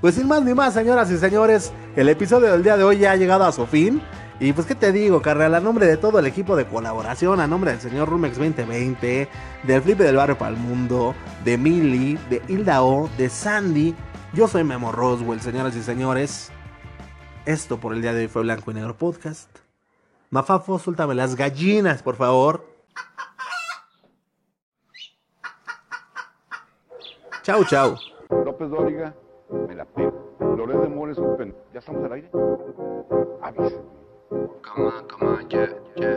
Pues sin más ni más, señoras y señores, el episodio del día de hoy ya ha llegado a su fin. Y pues, ¿qué te digo, carnal? A nombre de todo el equipo de colaboración, a nombre del señor Rumex 2020, del Flipe del Barrio para el Mundo, de Millie, de Hilda O, de Sandy, yo soy Memo Roswell, señoras y señores. Esto por el día de hoy fue Blanco y Negro Podcast. Mafafo, suéltame las gallinas, por favor. Chau, chau. López Dóriga, me la pido. Loret de Mola es un pen... ¿Ya estamos al aire? Avísenme. Come on, come on, yeah, yeah,